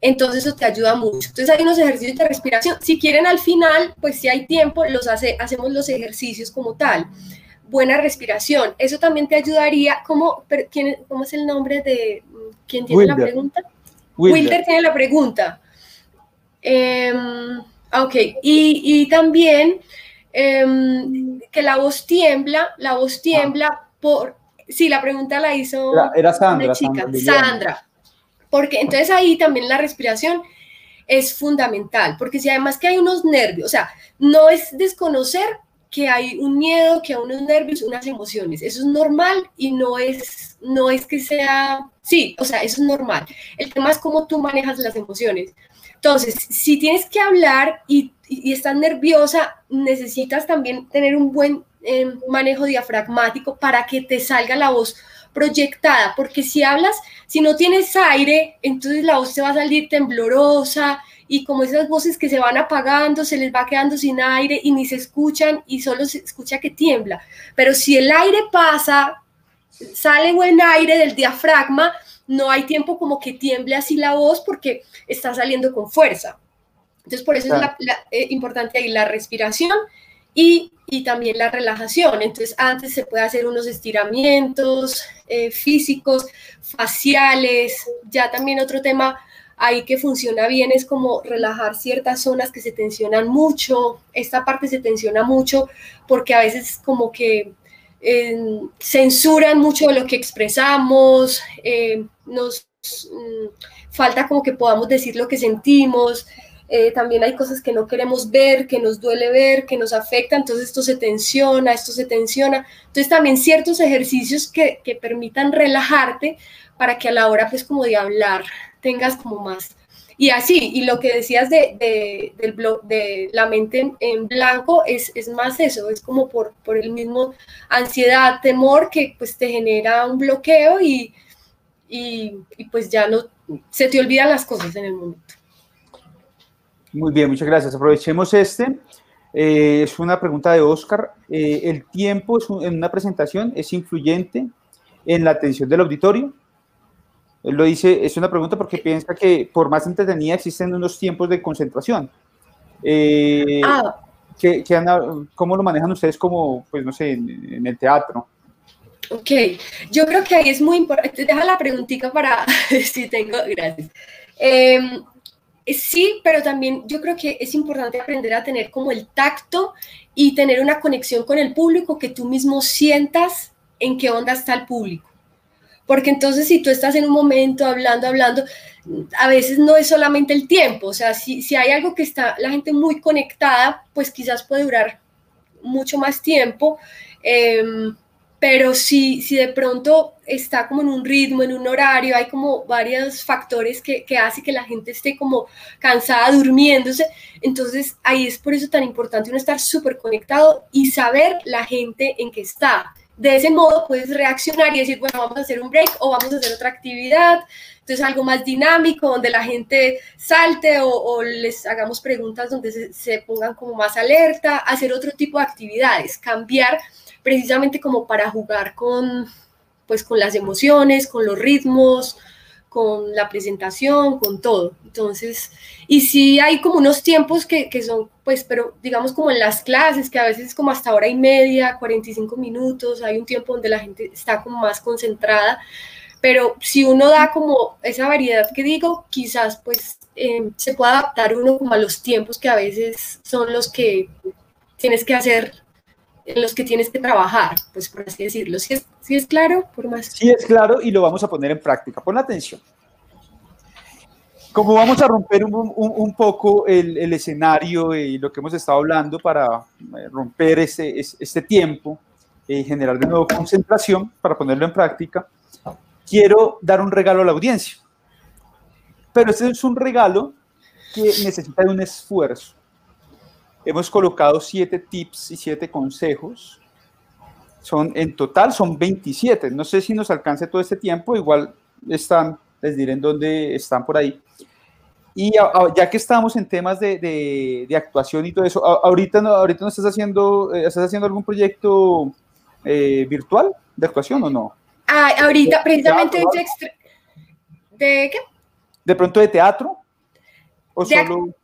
entonces eso te ayuda mucho. Entonces hay unos ejercicios de respiración. Si quieren al final, pues si hay tiempo, los hace, hacemos los ejercicios como tal. Buena respiración. Eso también te ayudaría. ¿Cómo, quién, cómo es el nombre de quién tiene la pregunta? Wilder. tiene la pregunta. Em, ok, y, también em, que la voz tiembla, la voz tiembla por... Sí, la pregunta la hizo era, Sandra, chica, Sandra porque entonces ahí también la respiración es fundamental, porque si además que hay unos nervios, o sea, no es desconocer que hay un miedo, que hay unos nervios, unas emociones, eso es normal y no es, no es que sea, sí, o sea, eso es normal. El tema es cómo tú manejas las emociones. Entonces, si tienes que hablar y, estás nerviosa, necesitas también tener un buen eh, manejo diafragmático para que te salga la voz proyectada, porque si hablas, si no tienes aire, entonces la voz te va a salir temblorosa y como esas voces que se van apagando, se les va quedando sin aire y ni se escuchan y solo se escucha que tiembla. Pero si el aire pasa, sale buen aire del diafragma, no hay tiempo como que tiemble así la voz porque está saliendo con fuerza. Entonces, por eso es la, eh, importante ahí la respiración y, también la relajación. Entonces, antes se puede hacer unos estiramientos eh, físicos, faciales. Ya también otro tema ahí que funciona bien es como relajar ciertas zonas que se tensionan mucho. Esta parte se tensiona mucho porque a veces como que censuran mucho lo que expresamos, eh, nos mm, falta como que podamos decir lo que sentimos. Eh, también hay cosas que no queremos ver, que nos duele ver, que nos afecta, entonces esto se tensiona, esto se tensiona. Entonces también ciertos ejercicios que, que permitan relajarte para que a la hora pues como de hablar tengas como más. Y así, y lo que decías de, de del blog, de la mente en, blanco es, es, más eso, es como por, por el mismo ansiedad, temor que pues te genera un bloqueo y, y, pues ya no, se te olvidan las cosas en el momento. Muy bien, muchas gracias. Aprovechemos este. Eh, es una pregunta de Oscar. Eh, ¿El tiempo en una presentación es influyente en la atención del auditorio? Él lo dice, es una pregunta porque piensa que por más entretenida existen unos tiempos de concentración. Eh, ah. ¿Cómo lo manejan ustedes como, pues no sé, en, el teatro? Ok, yo creo que ahí es muy importante. Deja la preguntita para si tengo, gracias. Em, eh, sí, pero también yo creo que es importante aprender a tener como el tacto y tener una conexión con el público que tú mismo sientas en qué onda está el público. Porque entonces si tú estás en un momento hablando, hablando, a veces no es solamente el tiempo, o sea, si, si hay algo que está la gente muy conectada, pues quizás puede durar mucho más tiempo. Em, pero si, si de pronto está como en un ritmo, en un horario, hay como varios factores que, que hace que la gente esté como cansada, durmiéndose, entonces ahí es por eso tan importante uno estar súper conectado y saber la gente en qué está. De ese modo puedes reaccionar y decir, bueno, vamos a hacer un break o vamos a hacer otra actividad. Entonces algo más dinámico, donde la gente salte o, les hagamos preguntas donde se, se pongan como más alerta, hacer otro tipo de actividades, cambiar precisamente como para jugar con, pues, con las emociones, con los ritmos, con la presentación, con todo. Entonces, y sí hay como unos tiempos que, que, son, pues, pero digamos como en las clases, que a veces es como hasta hora y media, 45 minutos, hay un tiempo donde la gente está como más concentrada, pero si uno da como esa variedad que digo, quizás pues eh, se pueda adaptar uno como a los tiempos que a veces son los que tienes que hacer en los que tienes que trabajar, pues por así decirlo. Si es, si es claro, por más. Sí es claro y lo vamos a poner en práctica. Pon atención. como vamos a romper un, poco el, escenario y lo que hemos estado hablando para eh, romper este, este tiempo y generar de nuevo concentración para ponerlo en práctica, quiero dar un regalo a la audiencia. Pero este es un regalo que necesita de un esfuerzo. Hemos colocado siete tips y siete consejos. Son, en total son 27. No sé si nos alcance todo este tiempo, igual están, les diré en dónde están por ahí. Y ya que estamos en temas de, de, actuación y todo eso, ahorita no, ahorita no estás haciendo, eh, estás haciendo algún proyecto eh, virtual de actuación o no? Ah, ahorita precisamente de, de qué? De pronto de teatro o de, solo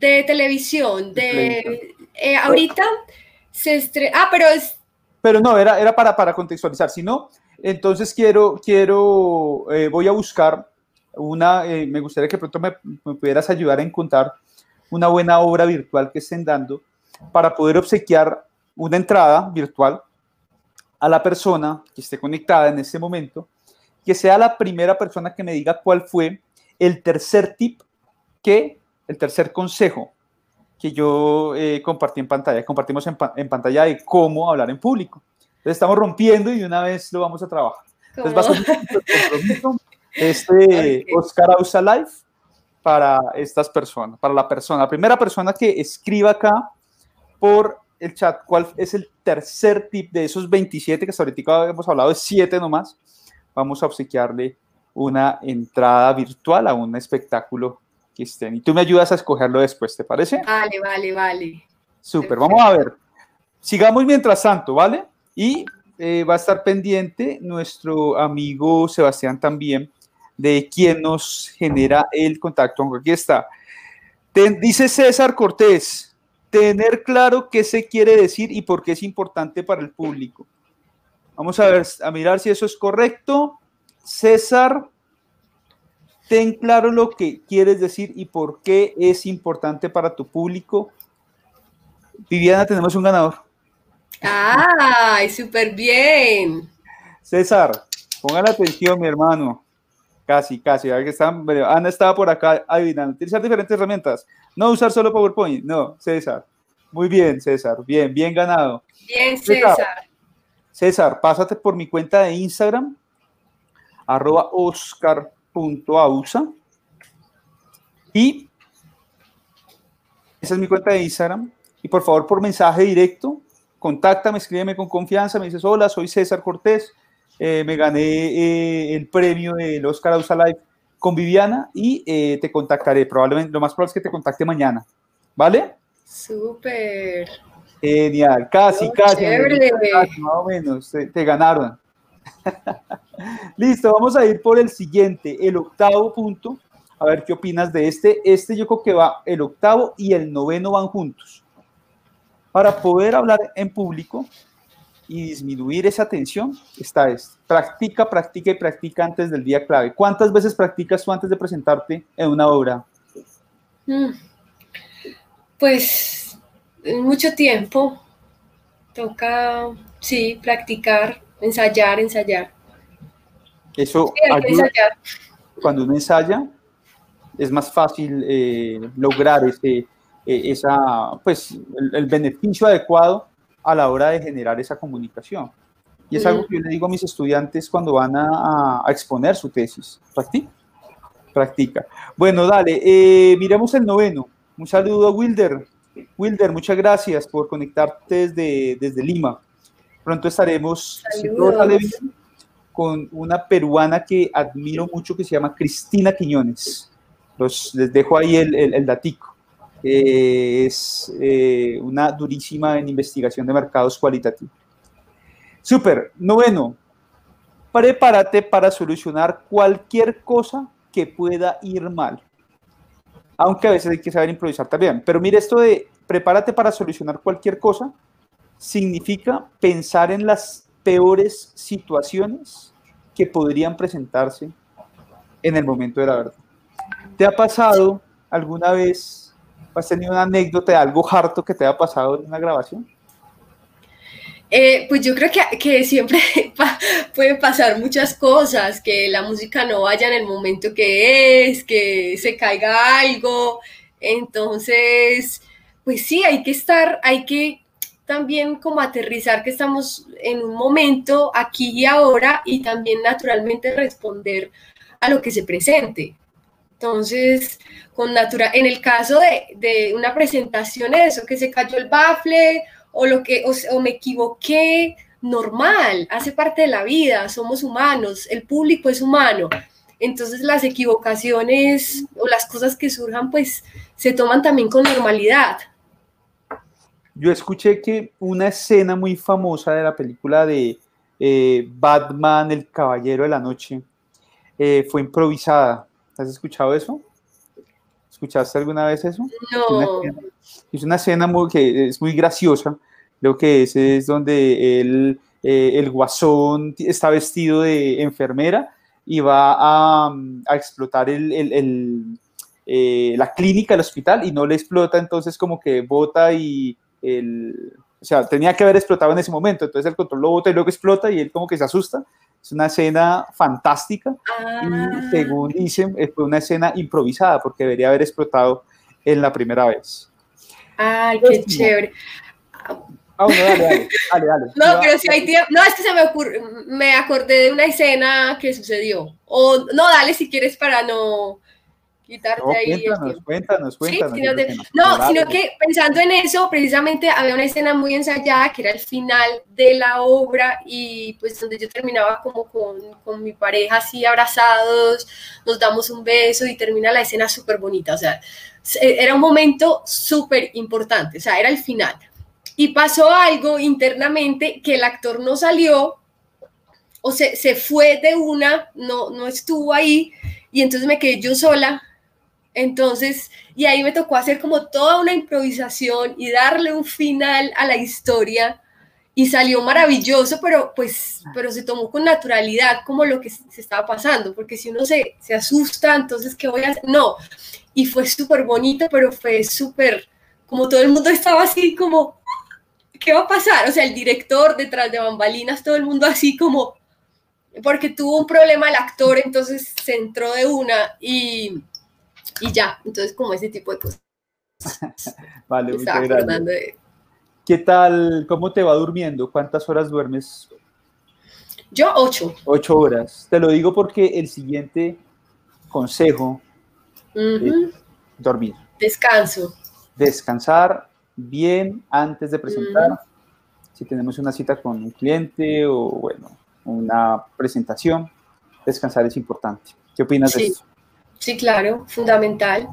de televisión, de, eh, ahorita se estrena, ah, pero es pero no, era, era para, para contextualizar, si no, entonces quiero, quiero, voy a buscar una, eh, me gustaría que pronto me, pudieras ayudar a encontrar una buena obra virtual que estén dando para poder obsequiar una entrada virtual a la persona que esté conectada en este momento, que sea la primera persona que me diga cuál fue el tercer tip que, el tercer consejo que yo eh, compartí en pantalla, compartimos en, en, pantalla de cómo hablar en público. Entonces estamos rompiendo y de una vez lo vamos a trabajar. Entonces va a un este Oscar Ausa Live para estas personas, para la persona, la primera persona que escriba acá por el chat cuál es el tercer tip de esos 27 que hasta ahorita hemos hablado de 7 nomás, vamos a obsequiarle una entrada virtual a un espectáculo Y tú me ayudas a escogerlo después, ¿te parece? Vale, vale, vale. Súper, vamos a ver. Sigamos mientras tanto, ¿vale? Y eh, va a estar pendiente nuestro amigo Sebastián también de quién nos genera el contacto. Aquí está. dice César Cortés, tener claro qué se quiere decir y por qué es importante para el público. Vamos a ver, a mirar si eso es correcto. César, ten claro lo que quieres decir y por qué es importante para tu público. Viviana, tenemos un ganador. ¡Ay, súper bien! César, pongan atención, mi hermano. Casi, casi. que Ana estaba por acá adivinando. Utilizar diferentes herramientas. No usar solo PowerPoint. No, César. Muy bien, César. Bien, bien ganado. Bien, César. César, pásate por mi cuenta de Instagram, arroba oscar.ausa. Y esa es mi cuenta de Instagram. Y por favor, por mensaje directo, contáctame, escríbeme con confianza, me dices, hola, soy César Cortés, eh, me gané eh, el premio del Oscar Ausa Live con Viviana y eh, te contactaré. Probablemente, lo más probable es que te contacte mañana. ¿Vale? Súper. Genial, casi, casi, Más o menos, te, ganaron. Listo, vamos a ir por el siguiente, el octavo punto. A ver qué opinas de este. Este yo creo que va, el octavo y el noveno van juntos. Para poder hablar en público, y disminuir esa tensión está es practica, practica y practica antes del día clave. ¿Cuántas veces practicas tú antes de presentarte en una obra? Mm. Pues mucho tiempo. Toca, sí, practicar, ensayar, ensayar. Eso Cuando uno ensaya, es más fácil eh, lograr ese, eh, esa, pues, el beneficio adecuado a la hora de generar esa comunicación. Y es algo que yo le digo a mis estudiantes cuando van a, exponer su tesis. Practica. Practica. Bueno, dale, eh, miremos el noveno. Un saludo a Wilder. Wilder, muchas gracias por conectarte desde, desde Lima. Pronto estaremos, con una peruana que admiro mucho que se llama Cristina Quiñones. Los, les dejo ahí el, el, el datico es eh, una durísima en investigación de mercados cualitativos. Súper. Noveno, prepárate para solucionar cualquier cosa que pueda ir mal. Aunque a veces hay que saber improvisar también. Pero mire esto de prepárate para solucionar cualquier cosa, significa pensar en las peores situaciones que podrían presentarse en el momento de la verdad. ¿Te ha pasado alguna vez ¿Has tenido una anécdota de algo harto que te haya pasado en una grabación? Eh, pues yo creo que, que siempre pueden pasar muchas cosas, que la música no vaya en el momento que es, que se caiga algo. Entonces, pues sí, hay que estar, hay que también como aterrizar que estamos en un momento aquí y ahora y también naturalmente responder a lo que se presente. Entonces, con natural, en el caso de, de una presentación, eso, que se cayó el bafle o lo que, o, me equivoqué, normal, hace parte de la vida, somos humanos, el público es humano. Entonces las equivocaciones o las cosas que surjan, pues se toman también con normalidad. Yo escuché que una escena muy famosa de la película de eh, Batman, el Caballero de la Noche, eh, fue improvisada. ¿Has escuchado eso? ¿Escuchaste alguna vez eso? No. Es una escena muy, que es muy graciosa. Creo que ese es donde el, eh, el guasón está vestido de enfermera y va a, a explotar el, el, eh, la clínica, el hospital, y no le explota, entonces como que bota y el, o sea, tenía que haber explotado en ese momento, entonces el control lo bota y luego explota y él como que se asusta es una escena fantástica y Ah. según dicen eh, fue una escena improvisada porque debería haber explotado en la primera vez. Ay, qué Próximo. chévere. Ah, bueno, dale, dale, dale, dale. No, pero si hay tiempo. No, es que se me ocurre, me acordé de una escena que sucedió. O no, dale si quieres para no quitarte no, ahí el cuéntanos, cuéntanos, Sí, cuéntanos. sino, de- no, sino que pensando en eso, precisamente había una escena muy ensayada que era el final de la obra y pues donde yo terminaba como con, con mi pareja así abrazados, nos damos un beso y termina la escena súper bonita, o sea, se- era un momento súper importante, o sea, era el final. Y pasó algo internamente que el actor no salió o se, se fue de una, no, no estuvo ahí y entonces me quedé yo sola entonces, y ahí me tocó hacer como toda una improvisación y darle un final a la historia y salió maravilloso, pero pues, pero se tomó con naturalidad como lo que se estaba pasando, porque si uno se, se asusta, entonces, ¿qué voy a hacer? No, y fue súper bonito, pero fue súper, como todo el mundo estaba así como, ¿qué va a pasar? O sea, el director detrás de bambalinas, todo el mundo así como, porque tuvo un problema el actor, entonces se entró de una y y ya, entonces como ese tipo de cosas. Vale, muchas gracias. de... ¿Qué tal? ¿Cómo te va durmiendo? ¿Cuántas horas duermes? Yo, ocho. Ocho horas. Te lo digo porque el siguiente consejo es dormir. Descanso. Descansar bien antes de presentar. Si tenemos una cita con un cliente o, bueno, una presentación, descansar es importante. ¿Qué opinas de Sí. Sí, claro, fundamental.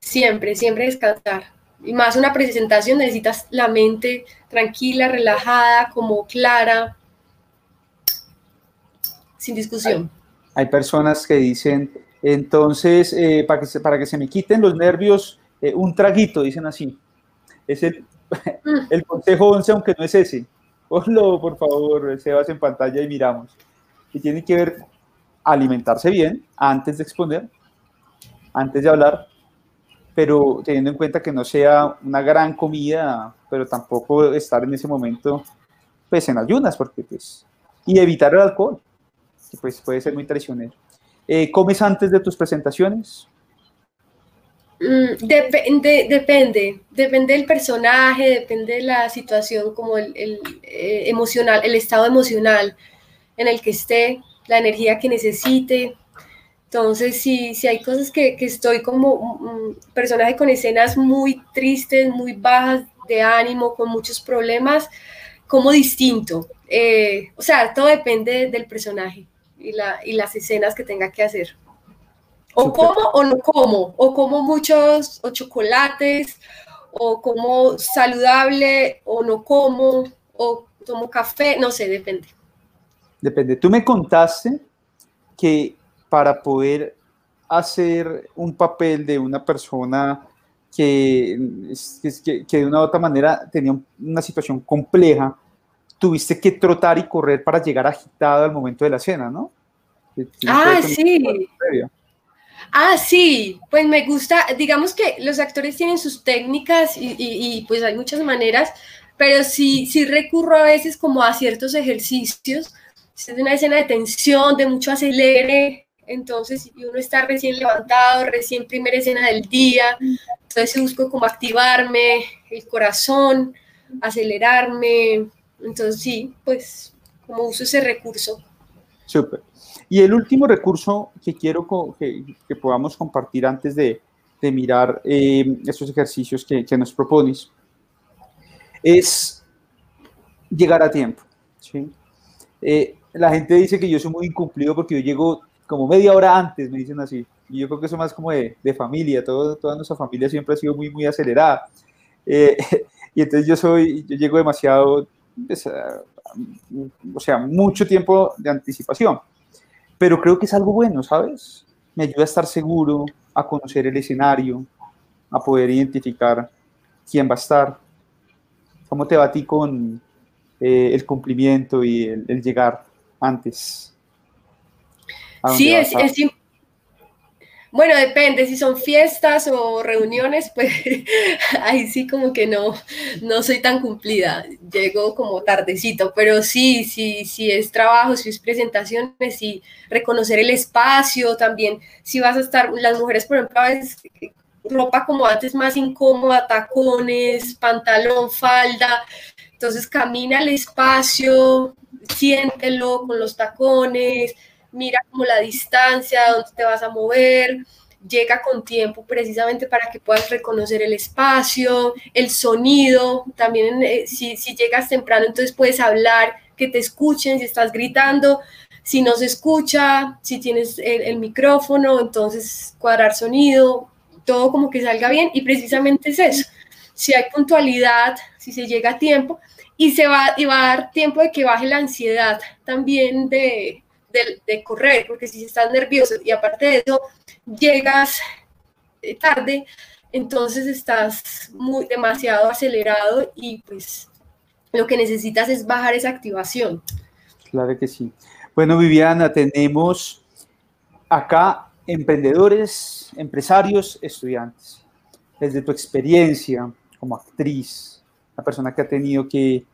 Siempre, siempre descansar. Y más una presentación necesitas la mente tranquila, relajada, como clara, sin discusión. Hay personas que dicen, entonces, eh, para, que se, para que se me quiten los nervios, eh, un traguito, dicen así. Es el, Mm. el consejo 11, aunque no es ese. Ponlo, por favor, Sebas, en pantalla y miramos. Y tiene que ver alimentarse bien antes de exponer, antes de hablar, pero teniendo en cuenta que no sea una gran comida, pero tampoco estar en ese momento pues en ayunas, porque pues, y evitar el alcohol, que pues puede ser muy traicionero. Eh, ¿Comes antes de tus presentaciones? Mm, depende, depende, depende del personaje, depende de la situación, como el, el, eh, emocional, el estado emocional en el que esté, la energía que necesite. Entonces, si, si hay cosas que, que estoy como un personaje con escenas muy tristes, muy bajas de ánimo, con muchos problemas, como distinto. Eh, o sea, todo depende del personaje y, la, y las escenas que tenga que hacer. O como o no como, o como muchos, o chocolates, o como saludable, o no como, o tomo café, no sé, depende. Depende. Tú me contaste que para poder hacer un papel de una persona que, que, que de una u otra manera tenía una situación compleja, tuviste que trotar y correr para llegar agitado al momento de la escena, ¿no? Ah, sí. Ah, sí, pues me gusta, digamos que los actores tienen sus técnicas y, y, y, pues hay muchas maneras, pero sí, sí recurro a veces como a ciertos ejercicios. Es una escena de tensión, de mucho acelere, entonces uno está recién levantado, recién primera escena del día, entonces busco como activarme el corazón, acelerarme, entonces sí, pues como uso ese recurso. Súper. Y el último recurso que quiero que, que podamos compartir antes de, de mirar eh, estos ejercicios que, que, nos propones es llegar a tiempo. ¿sí? Eh, la gente dice que yo soy muy incumplido porque yo llego como media hora antes, me dicen así. Y yo creo que eso más como de, de familia, todo, toda nuestra familia siempre ha sido muy, muy acelerada. Eh, y entonces yo soy, yo llego demasiado, pues, o sea, mucho tiempo de anticipación. Pero creo que es algo bueno, ¿sabes? Me ayuda a estar seguro, a conocer el escenario, a poder identificar quién va a estar. ¿Cómo te va a ti con eh, el cumplimiento y el, llegar antes? Sí, es, es, bueno, depende, si son fiestas o reuniones, pues ahí sí como que no, no soy tan cumplida, llego como tardecito, pero sí, sí, sí es trabajo, si es presentaciones, sí reconocer el espacio también, si vas a estar, las mujeres por ejemplo a veces ropa como antes más incómoda, tacones, pantalón, falda, entonces camina al espacio, siéntelo con los tacones, mira como la distancia, dónde te vas a mover, llega con tiempo precisamente para que puedas reconocer el espacio, el sonido, también eh, si, llegas temprano entonces puedes hablar, que te escuchen, si estás gritando, si no se escucha, si tienes el, el micrófono, entonces cuadrar sonido, todo como que salga bien y precisamente es eso. Si hay puntualidad, si se llega a tiempo y se va, y va a dar tiempo de que baje la ansiedad también de, de, correr, porque si estás nervioso y aparte de eso llegas eh, tarde, entonces estás muy demasiado acelerado y pues lo que necesitas es bajar esa activación. Claro que sí. Bueno, Viviana, tenemos acá emprendedores, empresarios, estudiantes. Desde tu experiencia como actriz, una persona que ha tenido que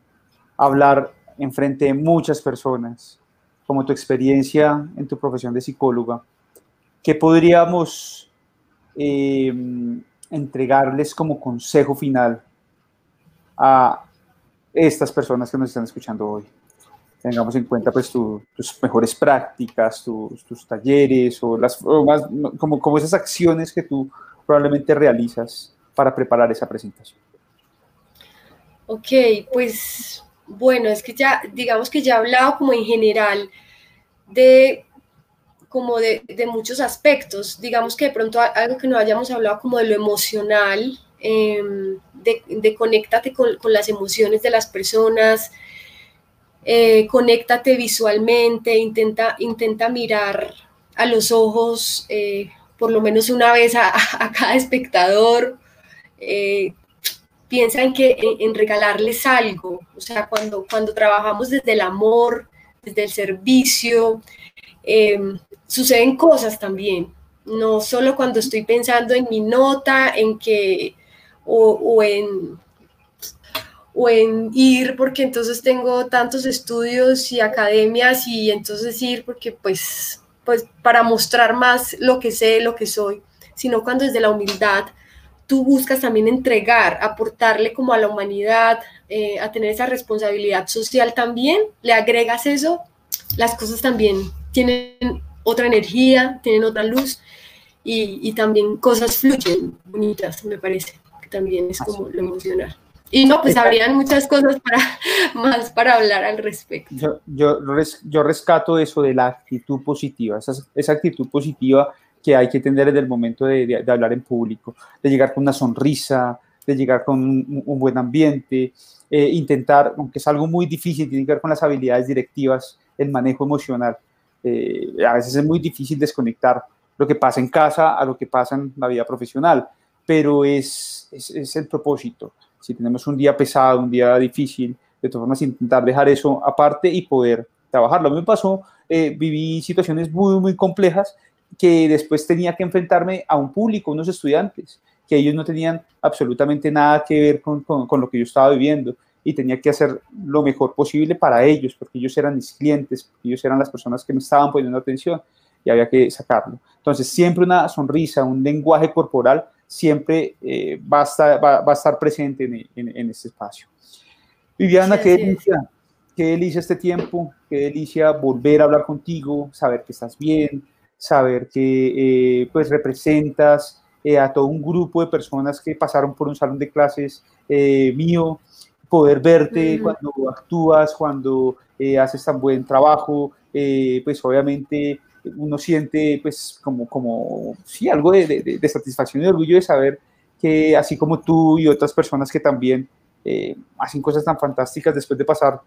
hablar en frente de muchas personas, como tu experiencia en tu profesión de psicóloga, ¿qué podríamos eh, entregarles como consejo final a estas personas que nos están escuchando hoy? Tengamos en cuenta pues tus mejores prácticas, tus, talleres o las como, como esas acciones que tú probablemente realizas para preparar esa presentación. Ok, pues bueno, es que ya, digamos que ya he hablado como en general de como de, muchos aspectos, digamos que de pronto algo que no hayamos hablado como de lo emocional, em, de, de, conéctate con, las emociones de las personas, eh, conéctate visualmente, intenta, intenta mirar a los ojos eh, por lo menos una vez a, cada espectador, eh, piensa en, que, en, regalarles algo, o sea, cuando, cuando trabajamos desde el amor, desde el servicio, em, suceden cosas también, no solo cuando estoy pensando en mi nota, en que, o, en o en ir porque entonces tengo tantos estudios y academias y entonces ir porque pues, pues para mostrar más lo que sé, lo que soy, sino cuando desde la humildad tú buscas también entregar, aportarle como a la humanidad, eh, a tener esa responsabilidad social también, le agregas eso, las cosas también tienen otra energía, tienen otra luz y, también cosas fluyen bonitas, me parece, que también es como lo emocional. Y no, pues habrían muchas cosas para, más para hablar al respecto. Yo, yo, yo rescato eso de la actitud positiva, esa, esa actitud positiva que hay que tener desde el momento de, hablar en público, de llegar con una sonrisa, de llegar con un, buen ambiente, eh, intentar, aunque es algo muy difícil, tiene que ver con las habilidades directivas, el manejo emocional. Eh, a veces es muy difícil desconectar lo que pasa en casa a lo que pasa en la vida profesional, pero es, es, el propósito. Si tenemos un día pesado, un día difícil, de todas formas intentar dejar eso aparte y poder trabajarlo. A mí me pasó, eh, viví situaciones muy, muy complejas que después tenía que enfrentarme a un público, unos estudiantes, que ellos no tenían absolutamente nada que ver con, con, lo que yo estaba viviendo. y tenía que hacer lo mejor posible para ellos, porque ellos eran mis clientes, porque ellos eran las personas que me estaban poniendo atención y había que sacarlo. Entonces, siempre una sonrisa, un lenguaje corporal, siempre eh, va, a estar, va, a estar, presente en, en, este espacio. Viviana, qué delicia, qué delicia este tiempo, qué delicia volver a hablar contigo, saber que estás bien, saber que eh, pues representas eh, a todo un grupo de personas que pasaron por un salón de clases mío, poder verte cuando actúas, cuando haces tan buen trabajo, pues obviamente uno siente pues como, como sí, algo de, de, satisfacción y orgullo de saber que así como tú y otras personas que también eh, hacen cosas tan fantásticas después de pasar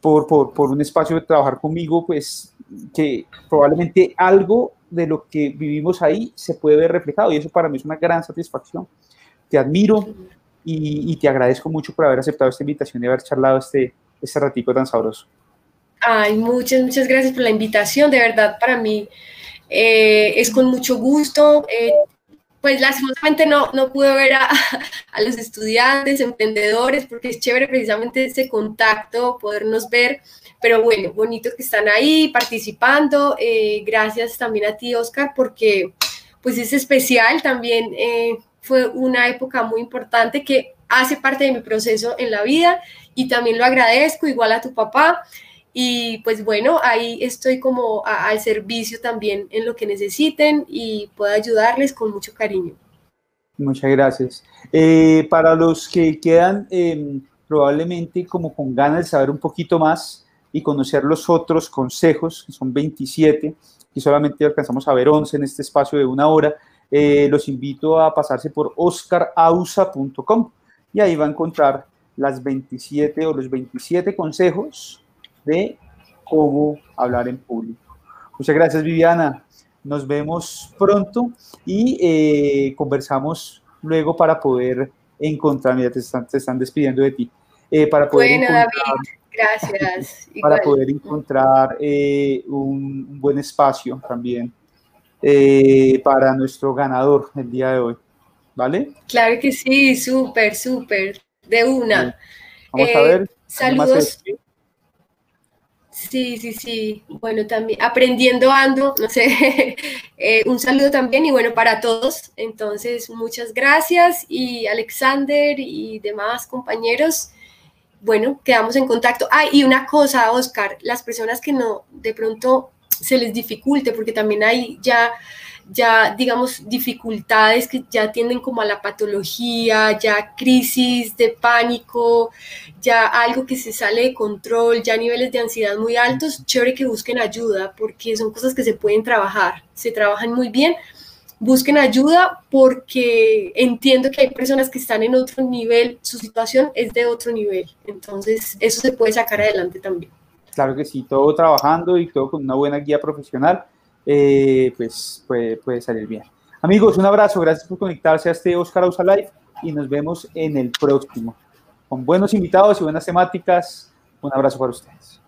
por, por, por, un espacio de trabajar conmigo, pues que probablemente algo de lo que vivimos ahí se puede ver reflejado y eso para mí es una gran satisfacción. Te admiro y, te agradezco mucho por haber aceptado esta invitación y haber charlado este, este ratico tan sabroso. Ay, muchas, muchas gracias por la invitación. De verdad, para mí eh, es con mucho gusto. Eh, pues lastimosamente no, no pude ver a, los estudiantes, emprendedores, porque es chévere precisamente ese contacto, podernos ver. Pero bueno, bonito que están ahí participando. Eh, gracias también a ti, Oscar, porque pues es especial también. fue una época muy importante que hace parte de mi proceso en la vida y también lo agradezco, igual a tu papá. Y pues bueno, ahí estoy como al servicio también en lo que necesiten y puedo ayudarles con mucho cariño. Muchas gracias. Eh, para los que quedan em, probablemente como con ganas de saber un poquito más y conocer los otros consejos, que son 27, y solamente alcanzamos a ver 11 en este espacio de una hora, eh, los invito a pasarse por oscarausa.com y ahí va a encontrar las 27 o los 27 consejos de cómo hablar en público. Muchas gracias, Viviana. Nos vemos pronto y eh, conversamos luego para poder encontrar, mira, te están, te están despidiendo de ti, eh, para poder bueno, David, gracias. para poder encontrar eh, un, buen espacio también para nuestro ganador el día de hoy. ¿Vale? Claro que sí, súper, súper, de una. Vamos a ver. Saludos. Sí, sí, sí. Bueno, también aprendiendo ando, no sé, eh, un saludo también y bueno, para todos. Entonces, muchas gracias y Alexander y demás compañeros. Bueno, quedamos en contacto. Ah, y una cosa, Oscar, las personas que no, de pronto se les dificulte, porque también hay ya ya, digamos, dificultades que ya tienden como a la patología, ya crisis de pánico, ya algo que se sale de control, ya niveles de ansiedad muy altos, chévere que busquen ayuda, porque son cosas que se pueden trabajar, se trabajan muy bien. Busquen ayuda porque entiendo que hay personas que están en otro nivel, su situación es de otro nivel, entonces eso se puede sacar adelante también. Claro que sí, todo trabajando y todo con una buena guía profesional eh, pues puede, puede, salir bien. Amigos, un abrazo, gracias por conectarse a este Oscar Ausa Live y nos vemos en el próximo. Con buenos invitados y buenas temáticas, un abrazo para ustedes.